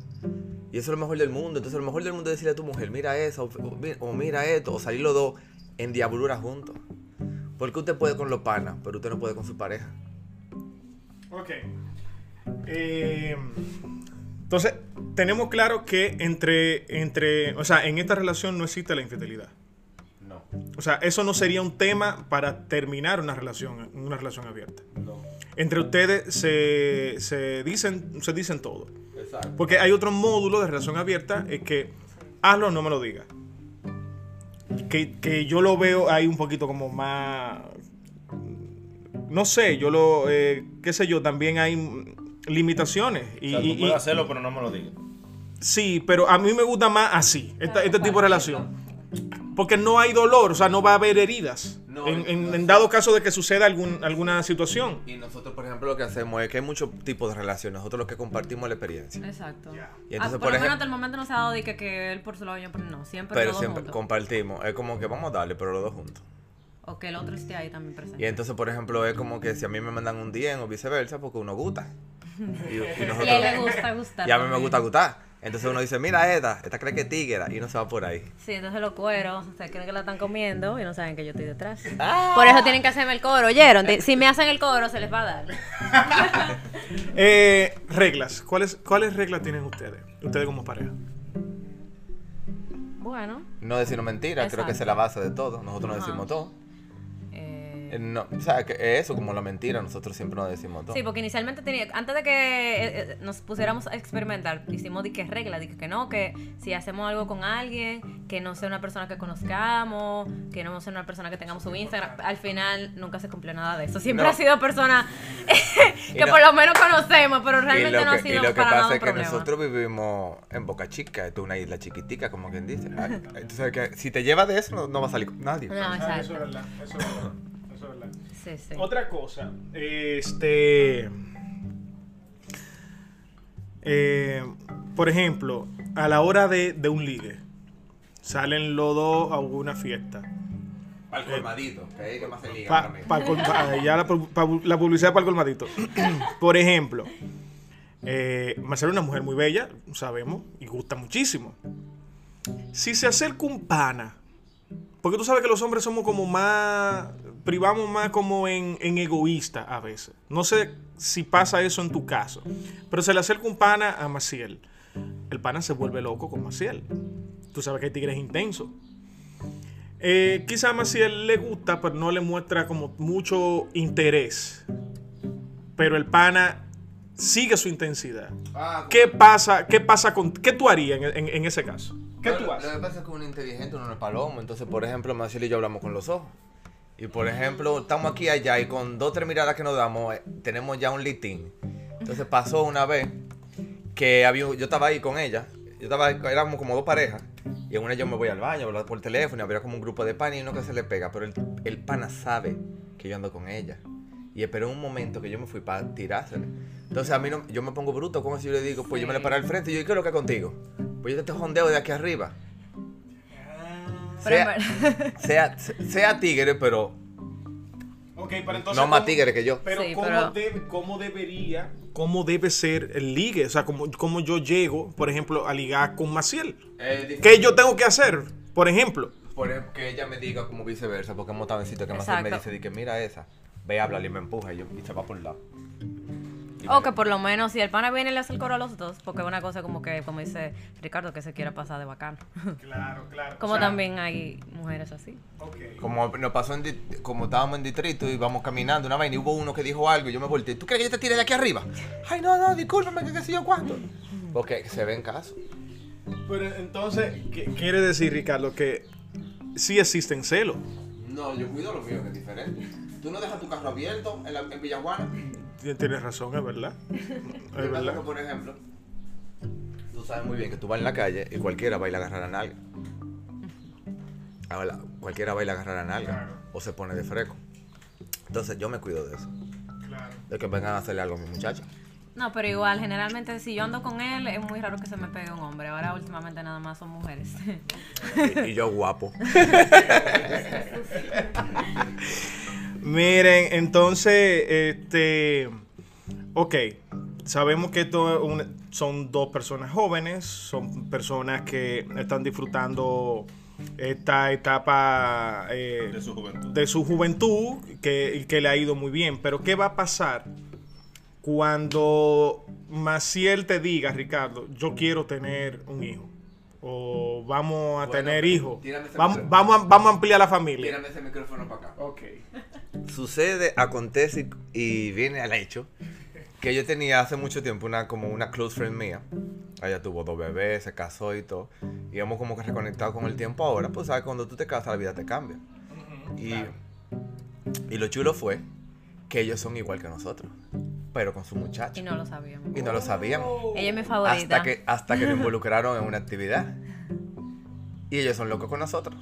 Y eso es lo mejor del mundo. Entonces, lo mejor del mundo es decirle a tu mujer, mira eso, o, o mi- o mira esto, o salir los dos en diablura juntos. Porque usted puede con los panas, pero usted no puede con su pareja. Ok. Eh, entonces, tenemos claro que entre, entre, o sea, en esta relación no existe la infidelidad. No. O sea, eso no sería un tema para terminar una relación, una relación abierta. No. Entre ustedes se, se dicen, se dicen todo. Exacto. Porque hay otro módulo de relación abierta, es que hazlo o no me lo digas. Que, que yo lo veo ahí un poquito como más... No sé, yo lo... eh, qué sé yo, también hay limitaciones. Y, O sea, y- tú puedes y- hacerlo, pero no me lo digas. sí, pero a mí me gusta más así, esta- este tipo de relación. Porque no hay dolor, o sea, no va a haber heridas. No, en, en- dado caso de que suceda algún, alguna situación. Y nosotros, por ejemplo, lo que hacemos es que hay muchos tipos de relaciones. Nosotros lo que compartimos es la experiencia. Exacto. Y entonces, Ah, por, por lo menos hasta el momento no se ha dado de que, que él por su lado yo por no. Siempre Pero siempre juntos. compartimos. Es como que vamos a darle, pero los dos juntos. O que el otro esté ahí también presente. Y entonces, por ejemplo, es como que si a mí me mandan un DM o viceversa, porque uno gusta. Y, y Y nosotros- a él le gusta gustar. y a mí me gusta gustar. Entonces uno dice, mira esta, esta cree que es tigre y no se va por ahí. Sí, entonces los cueros se creen que la están comiendo y no saben que yo estoy detrás. Ah. Por eso tienen que hacerme el coro, ¿oyeron? Si me hacen el coro, se les va a dar. Eh, reglas. ¿Cuáles, ¿Cuáles reglas tienen ustedes? ustedes como pareja? Bueno, No decirnos mentiras, creo que esa es la base de todo. Nosotros nos Ajá. decimos todo. Eh, Eh, No, o sea, que eso, como la mentira, nosotros siempre nos decimos todo. Sí, porque inicialmente tenía, antes de que eh, nos pusiéramos a experimentar, hicimos de que regla, de que, no, que si hacemos algo con alguien, que no sea una persona que conozcamos, que no sea una persona que tengamos su Instagram, al final nunca se cumplió nada de eso. Siempre No. ha sido persona Y que no- por lo menos conocemos, pero Y realmente no ha que, y sido lo que para nada pasa es que problema. nosotros vivimos en Boca Chica, esto es una isla chiquitica, como quien dice. Ay, Entonces, que si te llevas de eso, no, no va a salir con nadie. No, Ah, exacto. eso es verdad. Eso es verdad. Sí, sí. Otra cosa, este. eh, por ejemplo, a la hora de, de un ligue, salen los dos a una fiesta. Para el colmadito, que ahí que más se liga Pa- pa col- pa- ya la, la publicidad para el colmadito. por ejemplo, eh, Marcela es una mujer muy bella, sabemos, y gusta muchísimo. Si se acerca un pana, porque tú sabes que los hombres somos como más, privamos más como en, en egoísta a veces. No sé si pasa eso en tu caso, pero se le acerca un pana a Maciel. El pana se vuelve loco con Maciel. Tú sabes que hay tigres intensos. Eh, quizá a Maciel le gusta, pero no le muestra como mucho interés. Pero el pana sigue su intensidad. Ah, ¿Qué pasa, qué pasa con, qué tú harías en, en- en ese caso? ¿Qué Lo- tú Lo haces? que pasa es que uno inteligente, uno no es palomo. Entonces, por ejemplo, Marcelo y yo hablamos con los ojos. Y por ejemplo, estamos aquí allá y con dos tres miradas que nos damos, eh, tenemos ya un litín. Entonces pasó una vez que había, yo estaba ahí con ella. Yo estaba, éramos como dos parejas. Y en una yo me voy al baño, hablar por teléfono, y había como un grupo de pan y uno que se le pega. Pero el, el pana sabe que yo ando con ella. Y esperó un momento que yo me fui para tirársela. Entonces a mí no, yo me pongo bruto, como si yo le digo, pues yo me le paro al frente y yo, ¿y qué es lo que es contigo? Pues yo te jondeo de aquí arriba. Sea, sea, sea tigre, pero Ok, pero entonces. no más ¿cómo- tigre que yo. Pero, Sí, ¿cómo, pero- debe- cómo debería, cómo debe ser el ligue? O sea, cómo, cómo yo llego, por ejemplo, a ligar con Maciel. ¿Qué yo tengo que hacer? Por ejemplo. Por ejemplo, que ella me diga como viceversa, porque hemos estado en sitios que más me dice, di que mira esa, ve, habla y me empuja y, yo, y se va por un lado. O que por lo menos si el pana viene y le hace el coro a los dos, porque es una cosa como que, como dice Ricardo, que se quiera pasar de bacano. Claro, claro. Como también hay mujeres así. Como nos pasó en, como estábamos en distrito y íbamos caminando una vaina y hubo uno que dijo algo y yo me volteé, ¿tú crees que yo te tire de aquí arriba? Ay, no, no, discúlpame, que qué sé yo cuánto. Porque se ven casos. Pero entonces, ¿qué quiere decir, Ricardo, que sí existen celos? No, yo cuido lo mío, que es diferente. Tú no dejas tu carro abierto en, la, en Villajuana. Tien- Tienes razón, es verdad. Es verdad. que, por ejemplo, tú sabes muy bien que tú vas en la calle y cualquiera va a ir a agarrar a nalga. Ahora, cualquiera va a ir a agarrar a nalga Claro. o se pone de fresco. Entonces yo me cuido de eso. Claro. De que vengan a hacerle algo a mi muchacha. No, pero igual, generalmente si yo ando con él, es muy raro que se me pegue un hombre. Ahora últimamente nada más son mujeres. Y, y yo guapo. Miren, entonces, este, ok, sabemos que esto son dos personas jóvenes, son personas que están disfrutando esta etapa eh, De su juventud. de su juventud que, que le ha ido muy bien. Pero ¿qué va a pasar cuando Maciel te diga, Ricardo, yo quiero tener un hijo? O vamos a Bueno, tener hijos. vamos, a, vamos a ampliar la familia. Tírame ese micrófono para acá. Ok. Sucede, acontece y, y viene al hecho que yo tenía hace mucho tiempo una como una close friend mía. Ella tuvo dos bebés, se casó y todo. Y hemos como que reconectado con el tiempo ahora. Pues sabes, cuando tú te casas la vida te cambia. Y, y lo chulo fue que ellos son igual que nosotros, pero con su muchacho. y no lo sabíamos. Y no lo sabíamos. Ella es mi favorita. Hasta que, hasta que nos involucraron en una actividad. Y ellos son locos con nosotros.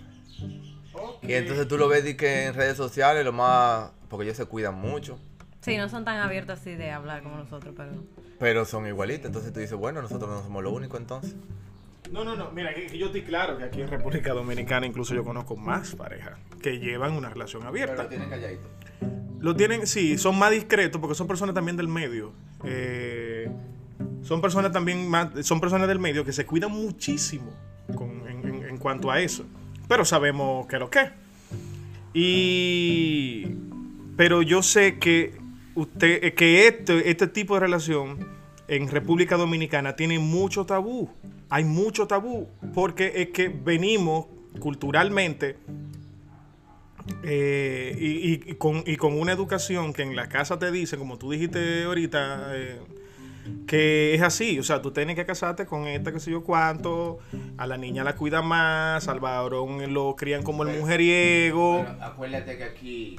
Y entonces tú lo ves di que en redes sociales, lo más. Porque ellos se cuidan mucho, Sí, no son tan abiertos así de hablar como nosotros, pero... pero son igualitos. Entonces tú dices, bueno, nosotros no somos lo único entonces. No, no, no. Mira, yo estoy claro que aquí en República Dominicana incluso yo conozco más parejas que llevan una relación abierta. tienen calladito. Lo tienen, sí, son más discretos porque son personas también del medio. Eh, son personas también más, son personas del medio que se cuidan muchísimo con- en, en- en cuanto a eso. Pero sabemos que lo que. Y pero yo sé que usted, que este, este tipo de relación en República Dominicana tiene mucho tabú. Hay mucho tabú porque es que venimos culturalmente eh, y, con, y con una educación que en la casa te dice, como tú dijiste ahorita, eh, que es así. O sea, tú tienes que casarte con esta, que sé yo cuánto. A la niña la cuida más, al varón lo crían como el mujeriego. Acuérdate que aquí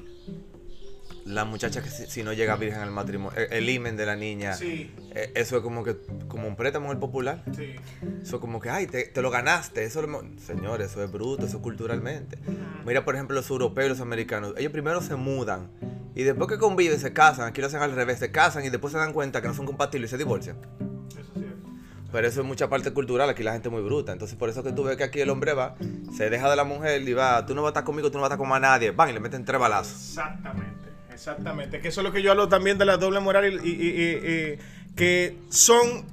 la muchacha que si, si no llega virgen al matrimonio, el, el himen de la niña, Sí. eh, eso es como que como un préstamo en el popular. Sí. Eso es como que, ay, te, te lo ganaste. Eso lo- Señor, eso es bruto, eso es culturalmente. Mira, por ejemplo, los europeos y los americanos. Ellos primero se mudan. Y después que conviven, se casan. Aquí lo hacen al revés. Se casan y después se dan cuenta que no son compatibles y se divorcian. Eso es cierto. Pero eso es mucha parte cultural. Aquí la gente es muy bruta. Entonces, por eso que tú ves que aquí el hombre va, se deja de la mujer y va, tú no vas a estar conmigo, tú no vas a estar con más nadie. Van y le meten tres balazos. Exactamente, exactamente. Que eso es lo que yo hablo también de la doble moral y, y- y- y- y- que son,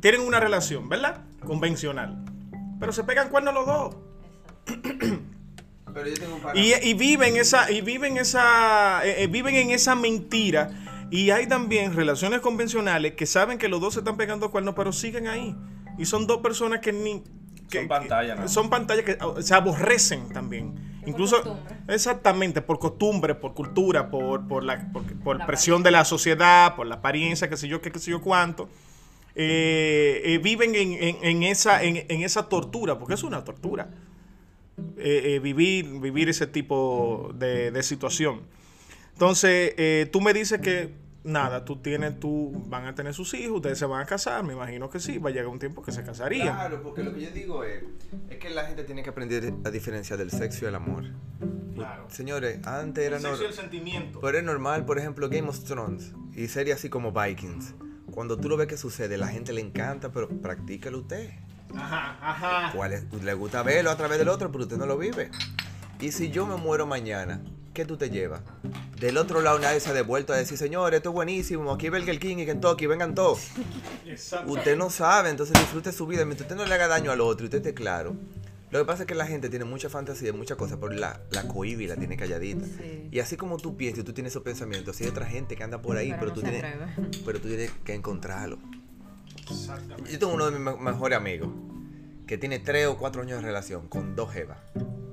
tienen una relación, ¿verdad? Convencional. Pero se pegan cuernos los dos. Pero yo tengo un Y, y viven esa, y viven esa, eh, eh, viven en esa mentira. Y hay también relaciones convencionales que saben que los dos se están pegando cuernos, pero siguen ahí. Y son dos personas que ni que, Son pantallas, ¿no? son pantallas que se aborrecen también. Incluso exactamente por costumbre, por cultura, por, por la por, por presión de la sociedad, por la apariencia, qué sé yo, qué, qué sé yo cuánto. eh, eh, viven en, en- en esa, en, en esa tortura, porque es una tortura eh, vivir, vivir ese tipo de, de situación. Entonces, tú me dices que nada, tú tienes, tú van a tener sus hijos, ustedes se van a casar, me imagino que sí, va a llegar un tiempo que se casarían. Claro, porque lo que yo digo es, es que la gente tiene que aprender a diferenciar del sexo y el amor. Claro. Señores, antes era El sexo y el normal. sentimiento. Pero es normal, por ejemplo, Game of Thrones y series así como Vikings. Cuando tú lo ves que sucede, la gente le encanta, pero practícalo usted. Ajá, ajá. ¿Cuál es? Le gusta verlo a través del otro, pero usted no lo vive. Y si yo me muero mañana, ¿qué tú te llevas? Del otro lado nadie se ha devuelto a decir, señores, esto es buenísimo, aquí Burger King y Kentucky, vengan todos. Usted no sabe, entonces disfrute su vida. Mientras usted no le haga daño al otro y usted esté claro. Lo que pasa es que la gente tiene mucha fantasía, muchas cosas, pero la, la cohibe y la tiene calladita. Sí. Y así como tú piensas y tú tienes esos pensamientos, así hay otra gente que anda por ahí, Pero pero, no tú tienes, pero tú tienes que encontrarlo. Exactamente. Yo tengo uno de mis me- mejores amigos que tiene tres o cuatro años de relación con dos jevas.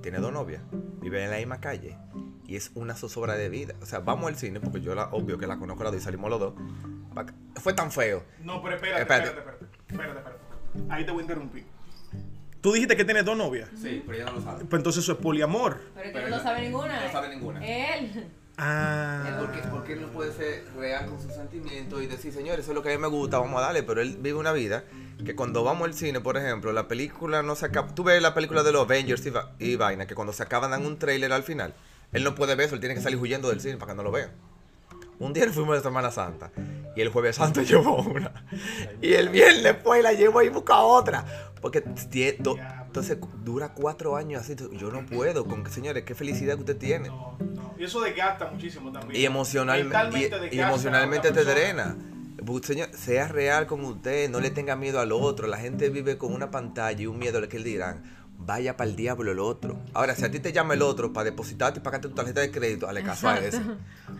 Tiene dos novias, vive en la misma calle y es una zozobra de vida. O sea, vamos al cine porque yo la, obvio que la conozco a las dos y salimos los dos. Fue tan feo. No, pero espérate, Espérate. espérate, espérate, espérate, espérate. Ahí te voy a interrumpir. Tú dijiste que tienes dos novias. Sí, pero ella no lo sabe. Pues entonces eso es poliamor. Pero Pero que no no- sabe ninguna. no sabe ninguna. Él. Ah. Porque, porque él no puede ser real con sus sentimientos y decir, señores, eso es lo que a mí me gusta, vamos a darle. Pero él vive una vida que cuando vamos al cine, por ejemplo, la película no se acaba. Tú ves la película de los Avengers y, va- y vaina, que cuando se acaban dan un trailer al final. Él no puede ver eso, él tiene que salir huyendo del cine para que no lo vean. Un día fuimos de Semana Santa y el Jueves Santo llevó una. Y el viernes pues la llevo y busca otra. Porque do- entonces dura cuatro años así. Yo no puedo. Con señores, qué felicidad que usted tiene. No, no. Y eso desgasta muchísimo también. Y, emocionalmente y, y emocionalmente te drena. Bu- Señor, sea real con usted, no le tenga miedo al otro. La gente vive con una pantalla y un miedo al que dirán. Vaya para el diablo el otro. Ahora, si a ti te llama el otro para depositarte y pagarte tu tarjeta de crédito, hazle caso a ese.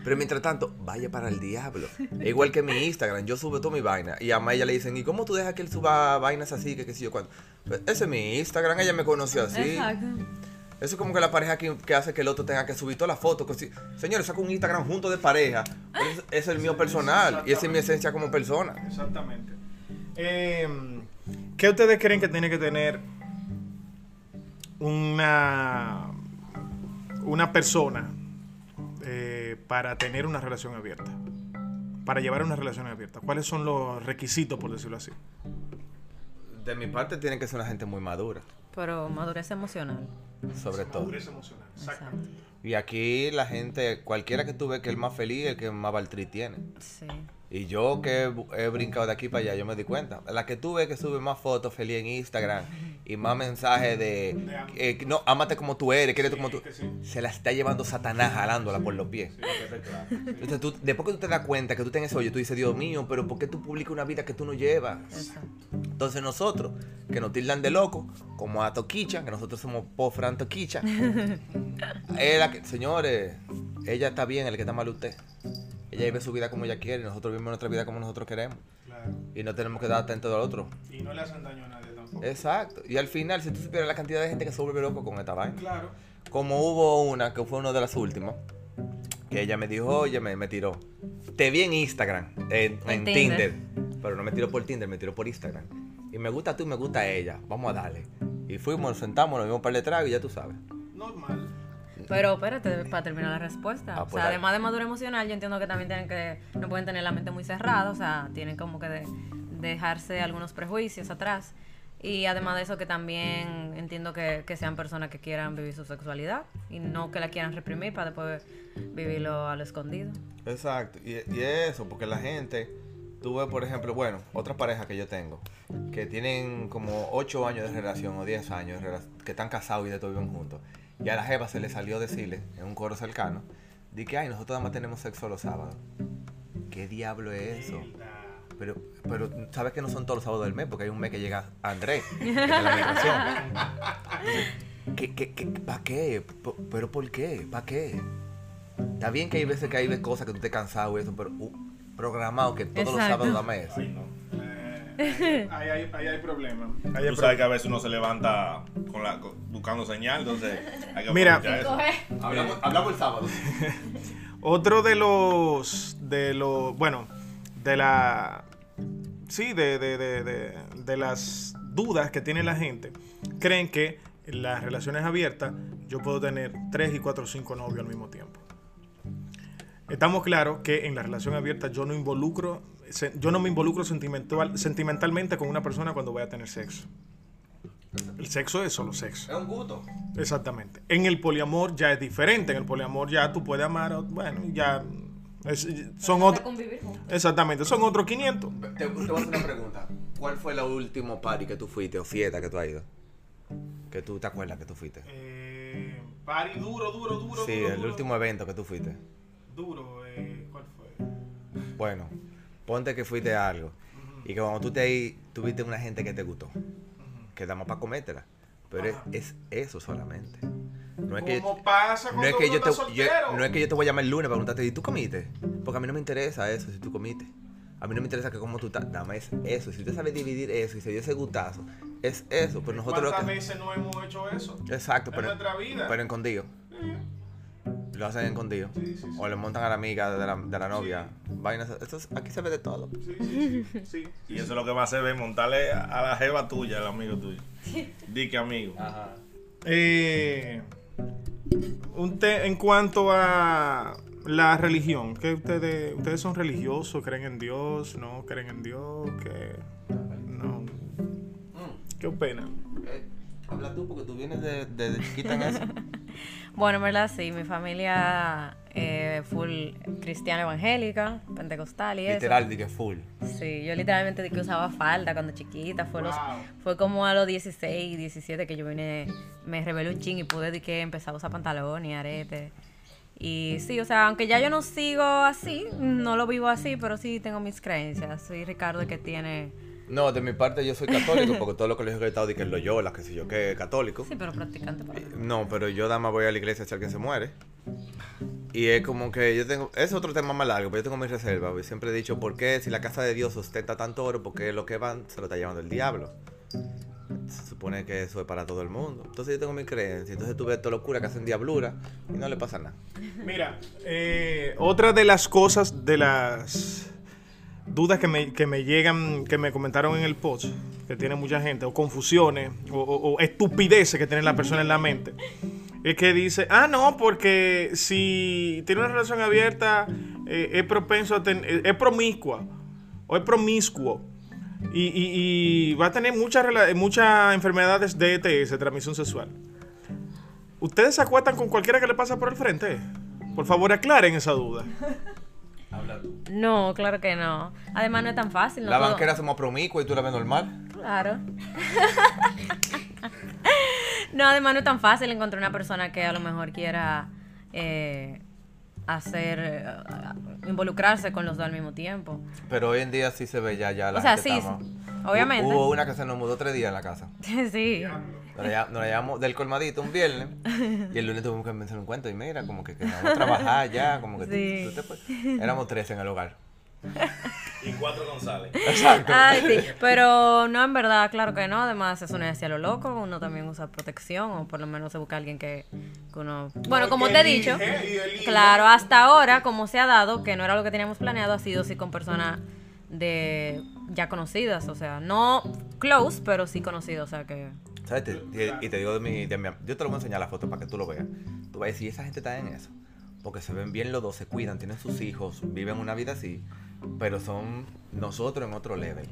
Pero mientras tanto, vaya para el diablo. Es igual que mi Instagram, yo subo toda mi vaina. Y a ella le dicen, ¿y cómo tú dejas que él suba vainas así? Que qué sé yo cuándo. Pues, ese es mi Instagram, ella me conoció así. Exacto. Eso es como que la pareja que, que hace que el otro tenga que subir todas las fotos. si- Señores, saco un Instagram junto de pareja. ese- ese es el mío personal y esa es mi esencia como persona. Exactamente. Eh, ¿Qué ustedes creen que tiene que tener una, una persona eh, para tener una relación abierta? Para llevar una relación abierta. ¿Cuáles son los requisitos, por decirlo así? De mi parte tiene que ser una gente muy madura, Pero madurez emocional. sobre todo. Madurez emocional. Exactamente. Y aquí la gente, cualquiera que tú ves que es el más feliz, el que más baltri tiene. Sí. Y yo que he, brincado de aquí para allá, yo me di cuenta. La que tú ves que sube más fotos feliz en Instagram y más mensajes de, eh, no, ámate como tú eres, quédate como tú. que sí. Se la está llevando Satanás jalándola por los pies. Entonces, tú, después que tú te das cuenta que tú tienes hoyo, tú dices, Dios mío, pero ¿por qué tú publicas una vida que tú no llevas? Exacto. Entonces nosotros, que nos tildan de loco, como a Toquicha, que nosotros somos Pofran Toquicha, es la que, señores, ella está bien, el que está mal usted. Ella vive su vida como ella quiere y nosotros vivimos nuestra vida como nosotros queremos. Claro. Y no tenemos que dar atento al otro. Y no le hacen daño a nadie tampoco. Exacto. Y al final, si tú supieras la cantidad de gente que se vuelve loco con esta vaina. Claro. Como hubo una, que fue una de las últimas, que ella me dijo, oye, me, me tiró. Te vi en Instagram, en, En en Tinder. Tinder. Pero no me tiró por Tinder, me tiró por Instagram. Y me gusta tú y me gusta ella. Vamos a darle. Y fuimos, nos sentamos, nos vimos para el tragos y ya tú sabes. Normal. Pero espérate, para terminar la respuesta. Ah, o pues sea, además de madurez emocional, yo entiendo que también tienen que, no pueden tener la mente muy cerrada, o sea, tienen como que de- dejarse algunos prejuicios atrás. Y además de eso, que también entiendo que, que sean personas que quieran vivir su sexualidad y no que la quieran reprimir para después vivirlo a lo escondido. Exacto. Y, y eso, porque la gente, tú ves, por ejemplo, bueno, otras parejas que yo tengo, que tienen como 8 años de relación o 10 años, de rela- que están casados y de todo viven juntos. Y a la jeva se le salió decirle, en un coro cercano, di que, ay, nosotros nada más tenemos sexo los sábados. ¿Qué diablo es eso? Pero, pero sabes que no son todos los sábados del mes, porque hay un mes que llega Andrés, de la migración. ¿Qué, qué, qué, ¿Para qué? ¿Pero por qué? ¿Para qué? Está bien que hay veces que hay cosas que tú te cansado y eso, pero uh, programado que todos los sábados dame eso. Ay, no. Ahí, hay, ahí hay problema. Ahí hay Tú sabes que a veces uno se levanta con la, con- buscando señal, entonces hay que Mira. eso. Hablamos, hablamos el sábado. Otro de los, de los, bueno, de la, sí, de, de, de, de, de las dudas que tiene la gente, creen que en las relaciones abiertas yo puedo tener tres y cuatro o cinco novios al mismo tiempo. Estamos claros que en la relación abierta yo no involucro, yo no me involucro sentimental, sentimentalmente con una persona cuando voy a tener sexo. El sexo es solo sexo. Es un gusto. Exactamente. En el poliamor ya es diferente. En el poliamor ya tú puedes amar, a- bueno, ya es- son otros. Exactamente, son otros 500. Te, te voy a hacer una pregunta. ¿Cuál fue el último party que tú fuiste o fiesta que tú has ido? Que tú te acuerdas que tú fuiste. Eh, party duro, duro, duro. Sí, duro, el duro. último evento que tú fuiste. Duro, eh, ¿cuál fue? Bueno, ponte que fuiste a algo. Y que cuando tú te ahí, tuviste una gente que te gustó. Que damos para comértela. Pero es, es eso solamente. No es que, ¿Cómo pasa no es que yo te, yo- no es que yo te voy a llamar el lunes para preguntarte, ¿y tú comiste? Porque a mí no me interesa eso si tú comiste. A mí no me interesa que cómo tú estás. Más es eso. Si usted sabe dividir eso y se dio ese gustazo, es eso. Pero nosotros lo ¿Cuántas que. veces no hemos hecho eso? Exacto, en pero, nuestra vida? pero escondido. Lo hacen escondido. Sí, sí, sí. O le montan a la amiga de la, de la novia. Vainas. Esto es- aquí se ve de todo. Sí, sí, sí, sí. Y eso es lo que más se ve, montarle a a la jeva tuya, al amigo tuyo. Di que amigo. Eh, un te- en cuanto a la religión, ¿qué ustedes, ustedes son religiosos? ¿Creen en Dios? ¿No creen en Dios? ¿Qué? No. ¿Qué? Eh, habla tú porque tú vienes de, de, de chiquita en eso. Bueno, en verdad sí, mi familia eh, full cristiana evangélica, pentecostal y eso. Literal, di que full. Sí, yo literalmente de que usaba falda cuando chiquita. Fue, los, fue como a los 16, 17 que yo vine, me rebelé un ching y pude de que empezar a usar pantalón y arete. Y sí, o sea, aunque ya yo no sigo así, no lo vivo así, pero sí tengo mis creencias. Soy Ricardo que tiene... No, de mi parte yo soy católico porque todos los colegios que he estado di que en Loyola, que sé yo, que católico. Sí, pero practicante. para mí. No, pero yo nada más voy a la iglesia si alguien se muere. Y es como que yo tengo, es otro tema más largo, pero yo tengo mis reservas. Siempre he dicho, ¿por qué si la casa de Dios ostenta tanto oro? Porque lo que van se lo está llevando el diablo. Se supone que eso es para todo el mundo. Entonces yo tengo mi creencia. Entonces tú ves toda locura que hacen diablura y no le pasa nada. Mira, eh, otra de las cosas, de las dudas que me, que me llegan, que me comentaron en el post, que tiene mucha gente, o confusiones, o, estupideces que tiene la persona en la mente, es que dice, ah, no, porque si tiene una relación abierta, eh, es propenso a tener, es promiscua, o es promiscuo. Y, va a tener muchas, muchas enfermedades de ETS, transmisión sexual. ¿Ustedes se acuestan con cualquiera que le pasa por el frente? Por favor, aclaren esa duda. No, claro que no. Además no es tan fácil. No la todo- banquera somos promiscuos y tú la ves normal. Claro. no, además no es tan fácil encontrar una persona que a lo mejor quiera eh, hacer, eh, involucrarse con los dos al mismo tiempo. Pero hoy en día sí se ve ya, ya la O sea, gente sí, más- obviamente. Hubo una que se nos mudó tres días en la casa. sí. Nos la, lla- nos la llevamos del colmadito un viernes y el lunes tuvimos que pensar un cuento y mira, como que queríamos trabajar ya, como que tú- Sí. tú te éramos tres en el hogar. Y cuatro González. Exacto. Ay, sí, pero no, en verdad, claro que no. Además, eso no es hacia lo loco. Uno también usa protección o por lo menos se busca alguien que, que uno... Bueno, como te he dicho, claro, hasta ahora, como se ha dado, que no era lo que teníamos planeado, ha sido sí con personas de ya conocidas. O sea, no close, pero sí conocidas. O sea que... ¿Sabes? Te- y, y te digo de mi, de mi- Yo te lo voy a enseñar la foto para que tú lo veas. Tú vas a decir, esa gente está en eso. Porque se ven bien los dos, se cuidan, tienen sus hijos, viven una vida así. Pero son nosotros en otro level.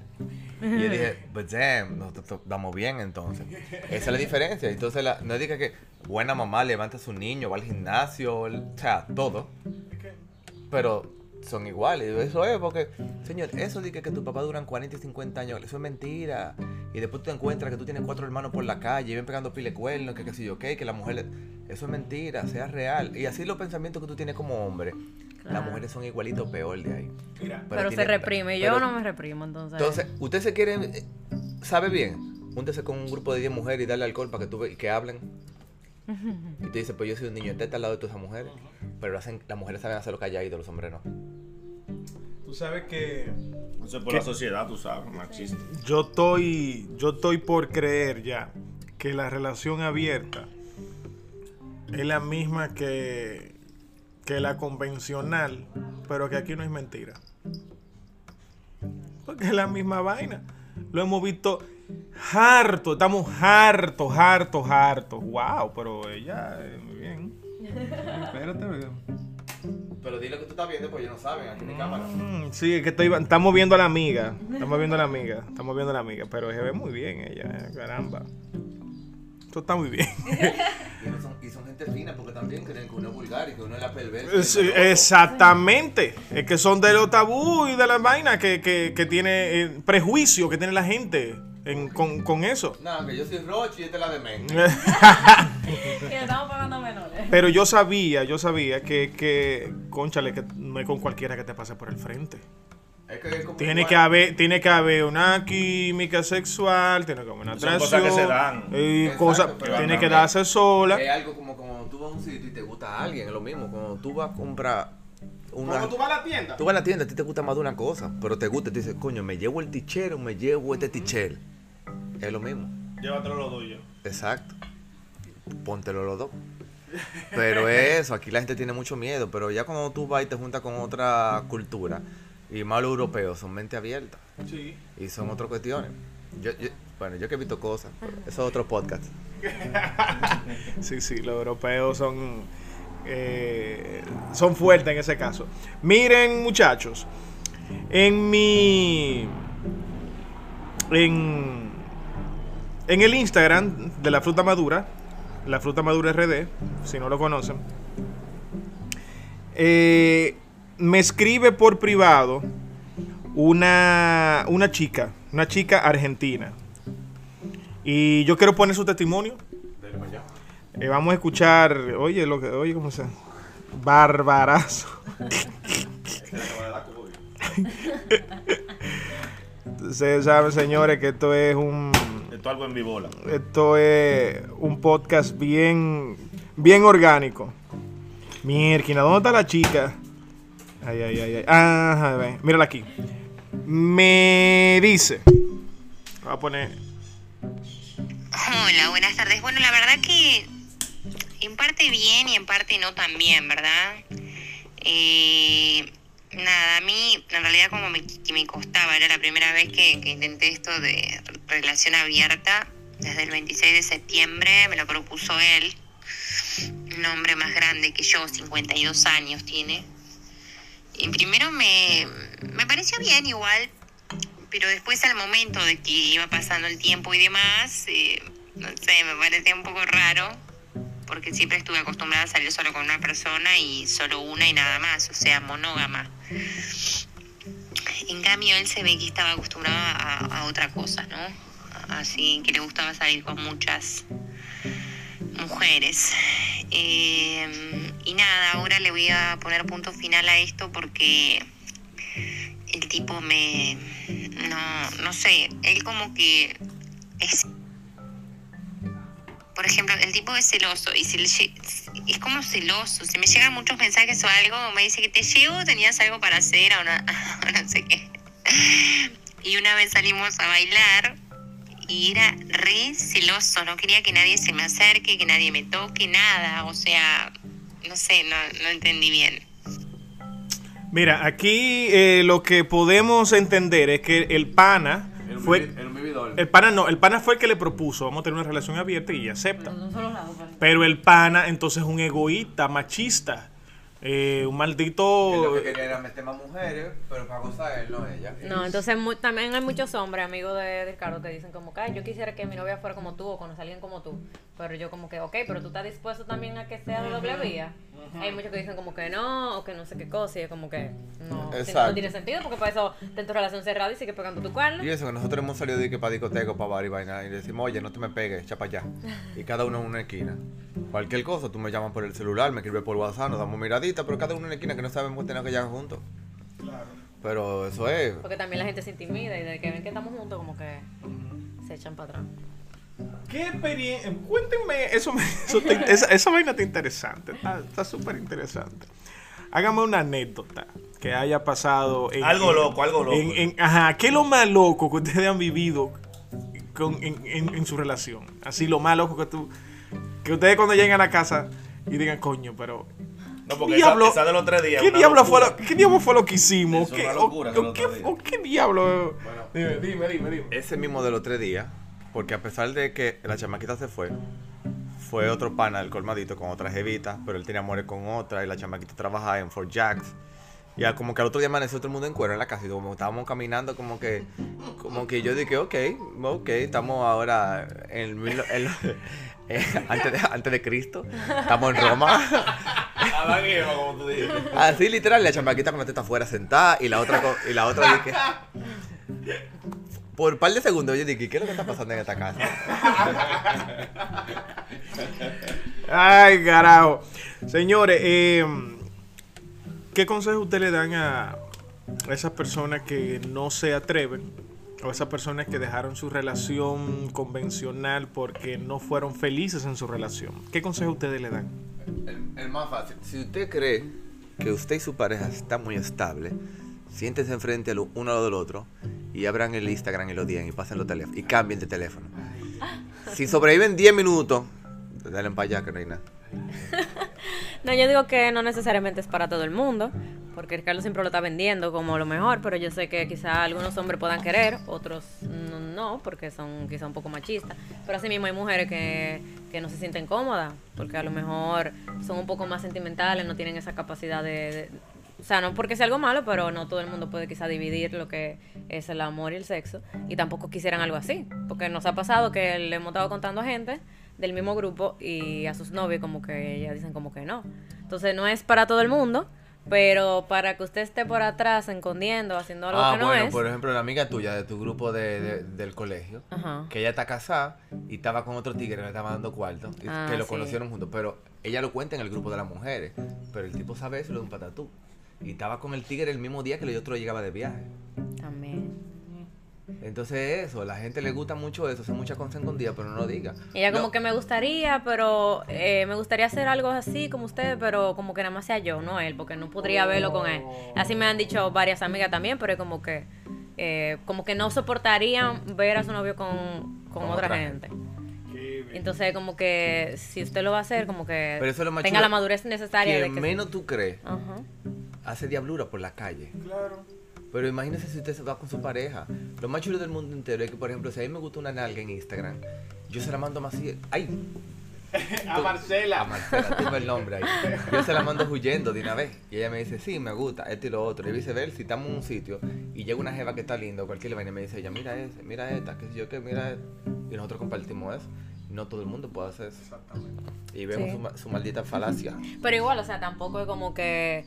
Y yo dije, pues damn, nosotros vamos bien entonces. Esa es la diferencia. Entonces, la- no diga que buena mamá levanta a su niño, va al gimnasio, el- o sea, todo. Pero son iguales. Eso es porque, señor, eso de que, que tu papá duran 40 y 50 años, eso es mentira. Y después tú te encuentras que tú tienes cuatro hermanos por la calle y ven pegando pile cuernos, que qué sé yo, qué, que la mujer... le- Eso es mentira, sea real. Y así los pensamientos que tú tienes como hombre. Las mujeres son igualitos peor de ahí. Pero, se tiene- reprime. Yo pero- no me reprimo, entonces... Entonces, usted se quiere... eh, ¿Sabe bien? Júntese con un grupo de 10 mujeres y darle alcohol para que tú ve- y que hablen. Y te dice, pues yo soy un niño teta al lado de todas esas mujeres. Pero hacen, las mujeres saben hacerlo calladito, los hombres no. Tú sabes que Eso es por ¿Qué? la sociedad, tú sabes, machista. yo estoy, yo estoy por creer ya que la relación abierta es la misma que, que la convencional, pero que aquí no es mentira. Porque es la misma vaina. Lo hemos visto harto, estamos hartos, hartos, hartos. Wow, pero ella, eh, muy bien. Espérate. Pero dile que tú estás viendo, pues ellos no saben, aquí en cámara. Mm, Sí, es que estoy, estamos viendo a la amiga. Estamos viendo a la amiga. Estamos viendo a la amiga. Pero se ve muy bien ella, eh, caramba. Esto está muy bien. Y, no son, y son gente fina porque también creen que uno es vulgar y que uno es la perversa. Sí, exactamente. Es que son de los tabú y de las vainas que, que, que tiene eh, prejuicio que tiene la gente en- con, con eso. No, que yo soy Roche y esta es la de Men. Que estamos pagando menores. Pero yo sabía, yo sabía que, que, conchale, que no es con cualquiera que te pase por el frente. Es que es como Tiene igual. que haber, tiene que haber una química sexual, tiene que haber una Son atracción. cosas que se dan. Y Exacto, cosas, tiene que darse sola. Es algo como cuando tú vas a un sitio y te gusta a alguien, es lo mismo. Cuando tú vas a comprar una. vas a la tienda. Tú vas a la tienda, a ti te gusta más de una cosa, pero te gusta, te dices, coño, me llevo el tichero, me llevo este tichel. Es lo mismo. Llévatelo lo tuyo. Exacto. Póntelo los dos. Pero es eso, aquí la gente tiene mucho miedo, pero ya cuando tú vas y te juntas con otra cultura, y más los europeos, son mente abierta, Sí. y son otras cuestiones. Yo, yo- bueno, yo que he visto cosas, pero eso es otro podcast. Sí, sí, los europeos son, eh, son fuertes en ese caso. Miren, muchachos, en mi. En, en el Instagram de la fruta madura, la fruta madura RD, si no lo conocen, eh, me escribe por privado una, una chica, una chica argentina. Y yo quiero poner su testimonio. Eh, vamos a escuchar, oye, lo que, oye, ¿cómo se? Barbarazo. Ustedes saben, señores, que esto es un, Esto es algo en vivola. esto es un podcast bien, bien orgánico. Mierquina, ¿dónde está la chica? Ay, ay, ay, ay. Ajá, ven, mírala aquí. Me dice. Voy a poner. Hola, buenas tardes. Bueno, la verdad que en parte bien y en parte no tan bien, ¿verdad? Eh, nada, a mí en realidad como me, que me costaba, era la primera vez que, intenté esto de relación abierta, desde el 26 de septiembre, me lo propuso él, un hombre más grande que yo, 52 años tiene. Y primero me, me pareció bien igual, pero después al momento de que iba pasando el tiempo y demás, eh, no sé, me parecía un poco raro, porque siempre estuve acostumbrada a salir solo con una persona y solo una y nada más, o sea, monógama. En cambio, él se ve que estaba acostumbrado a, a otra cosa, ¿no? Así que le gustaba salir con muchas mujeres. Eh, y nada, ahora le voy a poner punto final a esto porque el tipo me... No, no sé, él como que es por ejemplo, el tipo es celoso y si le es como celoso. Si me llegan muchos mensajes o algo, me dice que te llevo, tenías algo para hacer o no, no sé qué. Y una vez salimos a bailar y era re celoso, no quería que nadie se me acerque, que nadie me toque, nada. O sea, no sé, no, no entendí bien. Mira, aquí eh, lo que podemos entender es que el pana fue... El El pana no, el pana fue el que le propuso, vamos a tener una relación abierta y ella acepta. De un solo lado, parece. Pero el pana entonces es un egoísta, machista, eh, un maldito... quería era meter más mujeres, pero para gozar él, no ella. No, entonces mu- también hay muchos hombres, amigos de, de Ricardo, que dicen como que "Ay, yo quisiera que mi novia fuera como tú o conocer a alguien como tú. Pero yo como que, ok, pero tú estás dispuesto también a que sea de doble vía. Hay muchos que dicen como que no, o que no sé qué cosa, y es como que no, si no, Exacto. no tiene sentido, porque para eso ten tu relación cerrada y sigue pegando tu cuerno. Y eso, que nosotros hemos salido de que para discoteca, para bar y vaina, y decimos, oye, no te me pegues, echa para allá. Y cada uno en una esquina. Cualquier cosa, tú me llamas por el celular, me escribes por WhatsApp, nos damos miradita, pero cada uno en una esquina que no sabemos que tenemos que llegar juntos. Pero eso es. Porque también la gente se intimida y de que ven que estamos juntos, como que se echan para atrás. ¿Qué experiencia? Cuéntenme, eso, me- eso te- esa, esa vaina está interesante, está súper interesante. Hágame una anécdota que haya pasado. En, Algo en- loco, algo loco. en- en- ajá, ¿qué es lo más loco que ustedes han vivido con- en, en- en su relación? Así, lo más loco que tú. Que ustedes cuando lleguen a la casa y digan, coño, pero. No, porque diablo- esa, esa de los tres días. ¿Qué diablo, fue lo, ¿Qué diablo fue lo que hicimos? Eso ¿Qué, o- o, qué, o qué diablo? dime, dime, dime, dime. Ese mismo de los tres días, porque a pesar de que la chamaquita se fue, fue otro pana del colmadito con otra jevita, pero él tenía amores con otra y la chamaquita trabajaba en Fort Jacks. Ya como que al otro día amaneció todo el mundo en cuero en la casa y como estábamos caminando como que como que yo dije, ok, ok, estamos ahora en, el mil- en- eh, antes, de, antes de Cristo, estamos en Roma. Y como tú. Así literal, la chamaquita con la teta afuera sentada y la otra con- y la otra dije por un par de segundos yo dije, ¿qué es lo que está pasando en esta casa? Ay, carajo. Señores, eh, ¿qué consejo usted le dan a esas personas que no se atreven? O esas personas que dejaron su relación convencional porque no fueron felices en su relación. ¿Qué consejo ustedes le dan? El, el más fácil. Si usted cree que usted y su pareja está muy estable, siéntense enfrente uno al del otro y abran el Instagram y lo digan y pasen los teléfonos y cambien de teléfono. Si sobreviven 10 minutos, dale para allá que no hay nada. No, yo digo que no necesariamente es para todo el mundo, porque Ricardo siempre lo está vendiendo como lo mejor, pero yo sé que quizá algunos hombres puedan querer, otros no, no, porque son quizá un poco machistas. Pero así mismo hay mujeres que, que no se sienten cómodas, porque a lo mejor son un poco más sentimentales, no tienen esa capacidad de... de- o sea, no porque sea algo malo, pero no todo el mundo puede quizá dividir lo que es el amor y el sexo. Y tampoco quisieran algo así. Porque nos ha pasado que le hemos estado contando a gente del mismo grupo y a sus novios como que ellas dicen como que no. Entonces no es para todo el mundo, pero para que usted esté por atrás escondiendo, haciendo algo ah, que no bueno, es. por ejemplo, la amiga tuya de tu grupo de, de- del colegio, Ajá. que ella está casada y estaba con otro tigre, le estaba dando cuarto, Ah, que lo sí. conocieron juntos, pero ella lo cuenta en el grupo de las mujeres, pero el tipo sabe eso lo de un patatú. Y estaba con el tigre el mismo día que el otro llegaba de viaje. También. Entonces eso, a la gente le gusta mucho eso, hace mucha cosa escondida, pero no lo diga. Ella como que me gustaría, pero eh, me gustaría hacer algo así como usted, pero como que nada más sea yo, no él, porque no podría verlo con él. Así me han dicho varias amigas también, pero es como que eh, como que no soportarían ver a su novio con, con Con otra, otra gente. Entonces como que si usted lo va a hacer, como que Pero eso es lo más tenga chulo, la madurez necesaria de Quien que... menos tú crees, hace diablura por la calle. Claro. Pero imagínese si usted se va con su pareja. Lo más chulo del mundo entero es que, por ejemplo, si a mí me gusta una nalga en Instagram, yo se la mando más así. ¡Ay! A Marcela. A Marcela, tengo el nombre ahí. Yo se la mando huyendo de una vez. Y ella me dice, sí, me gusta, esto y lo otro. Y viceversa, si estamos en un sitio y llega una jeva que está linda cualquier vaina y me dice, ella, mira ese, mira esta, qué sé yo qué, mira esta. Y nosotros compartimos eso. No todo el mundo puede hacer eso. Exactamente. Y vemos Sí. su, ma- su maldita falacia. Pero igual, o sea, tampoco es como que,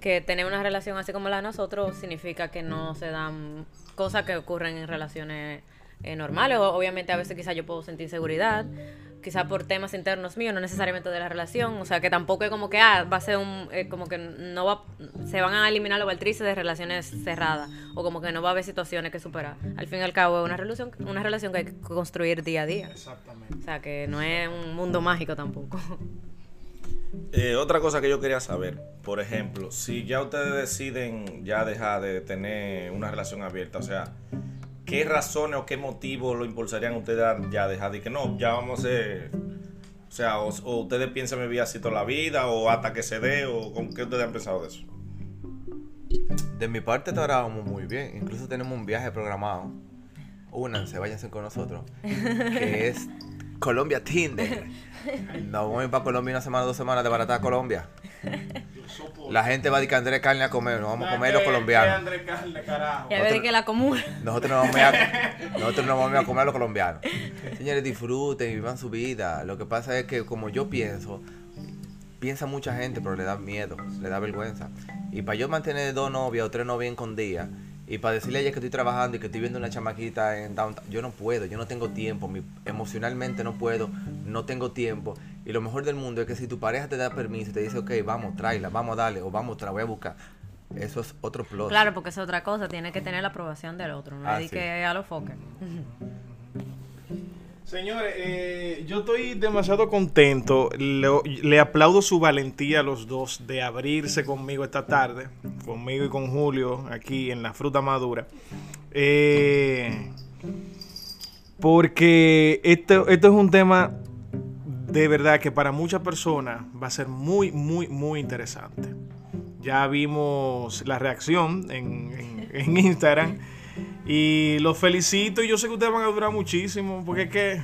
que tener una relación así como la de nosotros significa que no se dan cosas que ocurren en relaciones eh, normales. O- Obviamente a veces quizás yo puedo sentir inseguridad quizá por temas internos míos, no necesariamente de la relación. O sea, que tampoco es como que, ah, va a ser un, eh, como que no va, se van a eliminar los baltrices de relaciones cerradas, o como que no va a haber situaciones que superar. Al fin y al cabo es una relación, una relación que hay que construir día a día. Exactamente. O sea, que no es un mundo mágico tampoco. Eh, otra cosa que yo quería saber, por ejemplo, si ya ustedes deciden ya dejar de tener una relación abierta, o sea, ¿qué razones o qué motivos lo impulsarían ustedes a ya dejar de que no, ya vamos a hacer, o sea, o, o ustedes piensan vivir así toda la vida o hasta que se dé o con qué ustedes han pensado de eso? De mi parte, ahora vamos muy bien. Incluso tenemos un viaje programado. Únanse, váyanse con nosotros. Que es Colombia Tinder. Nos vamos a ir para Colombia una semana, dos semanas de barata a Colombia. La gente va a decir que Andrés carne a comer, nos vamos a comer los colombianos. Ya ve de que la común. Nosotros nos vamos a, nosotros nos vamos a comer a los colombianos. Señores, disfruten y vivan su vida. Lo que pasa es que como yo pienso, piensa mucha gente, pero le da miedo, le da vergüenza. Y para yo mantener dos novias o tres novias escondidas, y para decirle a ella que estoy trabajando y que estoy viendo una chamaquita en downtown, yo no puedo, yo no tengo tiempo, mi- emocionalmente no puedo, no tengo tiempo. Y lo mejor del mundo es que si tu pareja te da permiso y te dice, ok, vamos, tráela, vamos a darle, o vamos, la voy a buscar, eso es otro plus. Claro, porque es otra cosa, tiene que tener la aprobación del otro, no Ah, sí. que a los foques. Señores, eh, yo estoy demasiado contento. Le, le aplaudo su valentía a los dos de abrirse conmigo esta tarde, conmigo y con Julio, aquí en la fruta madura. Eh, porque esto, esto es un tema de verdad que para muchas personas va a ser muy, muy, muy interesante. Ya vimos la reacción en, en- en Instagram. Y los felicito y yo sé que ustedes van a durar muchísimo porque es que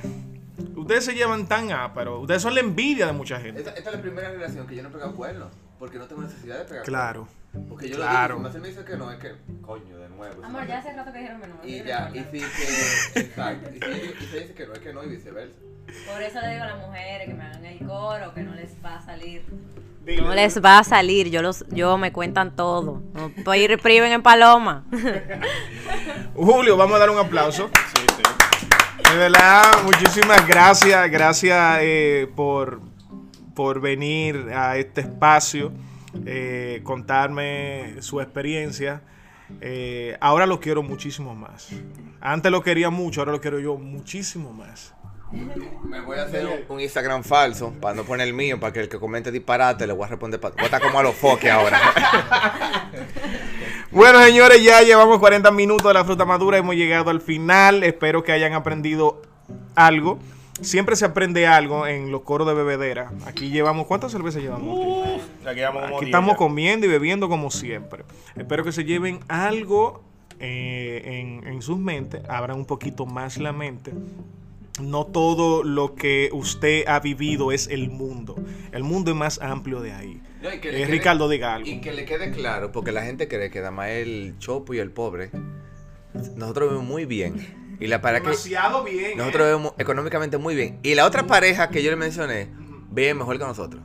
ustedes se llevan tan pero Ustedes son la envidia de mucha gente. Esta, esta es la primera relación que yo no he pegado cuernos, porque no tengo necesidad de pegar Claro. cuernos. Porque yo Claro. lo digo, si me dice que no, es que, coño, de nuevo. Amor, ya hace rato que dijeron menos. Y ya, y si que, exacto, y si, y si dice que no, es que no, y viceversa. Por eso le digo a las mujeres que me hagan el coro, que no les va a salir. Dile. No les va a salir, yo los, yo me cuentan todo. No puedo ir priven en paloma. Julio, vamos a dar un aplauso. De verdad, muchísimas gracias. Gracias eh, por, por venir a este espacio, eh, contarme su experiencia. Eh, ahora lo quiero muchísimo más. Antes lo quería mucho, ahora lo quiero yo muchísimo más. Me voy a hacer un, Instagram falso para no poner el mío, para que el que comente disparate le voy a responder. Voy a estar como a los foques ahora. Bueno, señores, ya llevamos 40 minutos de la fruta madura. Hemos llegado al final. Espero que hayan aprendido algo. Siempre se aprende algo en los coros de bebedera. Aquí llevamos, ¿cuántas cervezas llevamos? aquí? Aquí 10 estamos comiendo y bebiendo como siempre. Espero que se lleven algo eh, en, en sus mentes. Abran un poquito más la mente. No todo lo que usted ha vivido es el mundo. El mundo es más amplio de ahí. No, y que le Eh, quede- Ricardo, diga algo. Y que le quede claro, porque la gente cree que nada más el chopo y el pobre, nosotros vivimos muy bien. Y la pareja que bien. nosotros vivimos económicamente muy bien. Y la otra pareja que yo le mencioné, vive mejor que nosotros.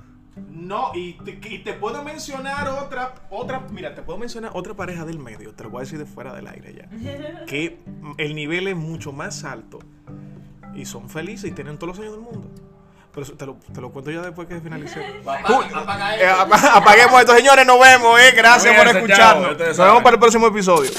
No, y te, y te puedo mencionar otra, otra, mira, te puedo mencionar otra pareja del medio, te lo voy a decir de fuera del aire ya. Que el nivel es mucho más alto y son felices y tienen todos los años del mundo. Pero eso te lo, te lo cuento ya después que finalice. Eh, apaguemos esto, señores, nos vemos, eh. Gracias por chao, escucharnos. Nos vemos para el próximo episodio.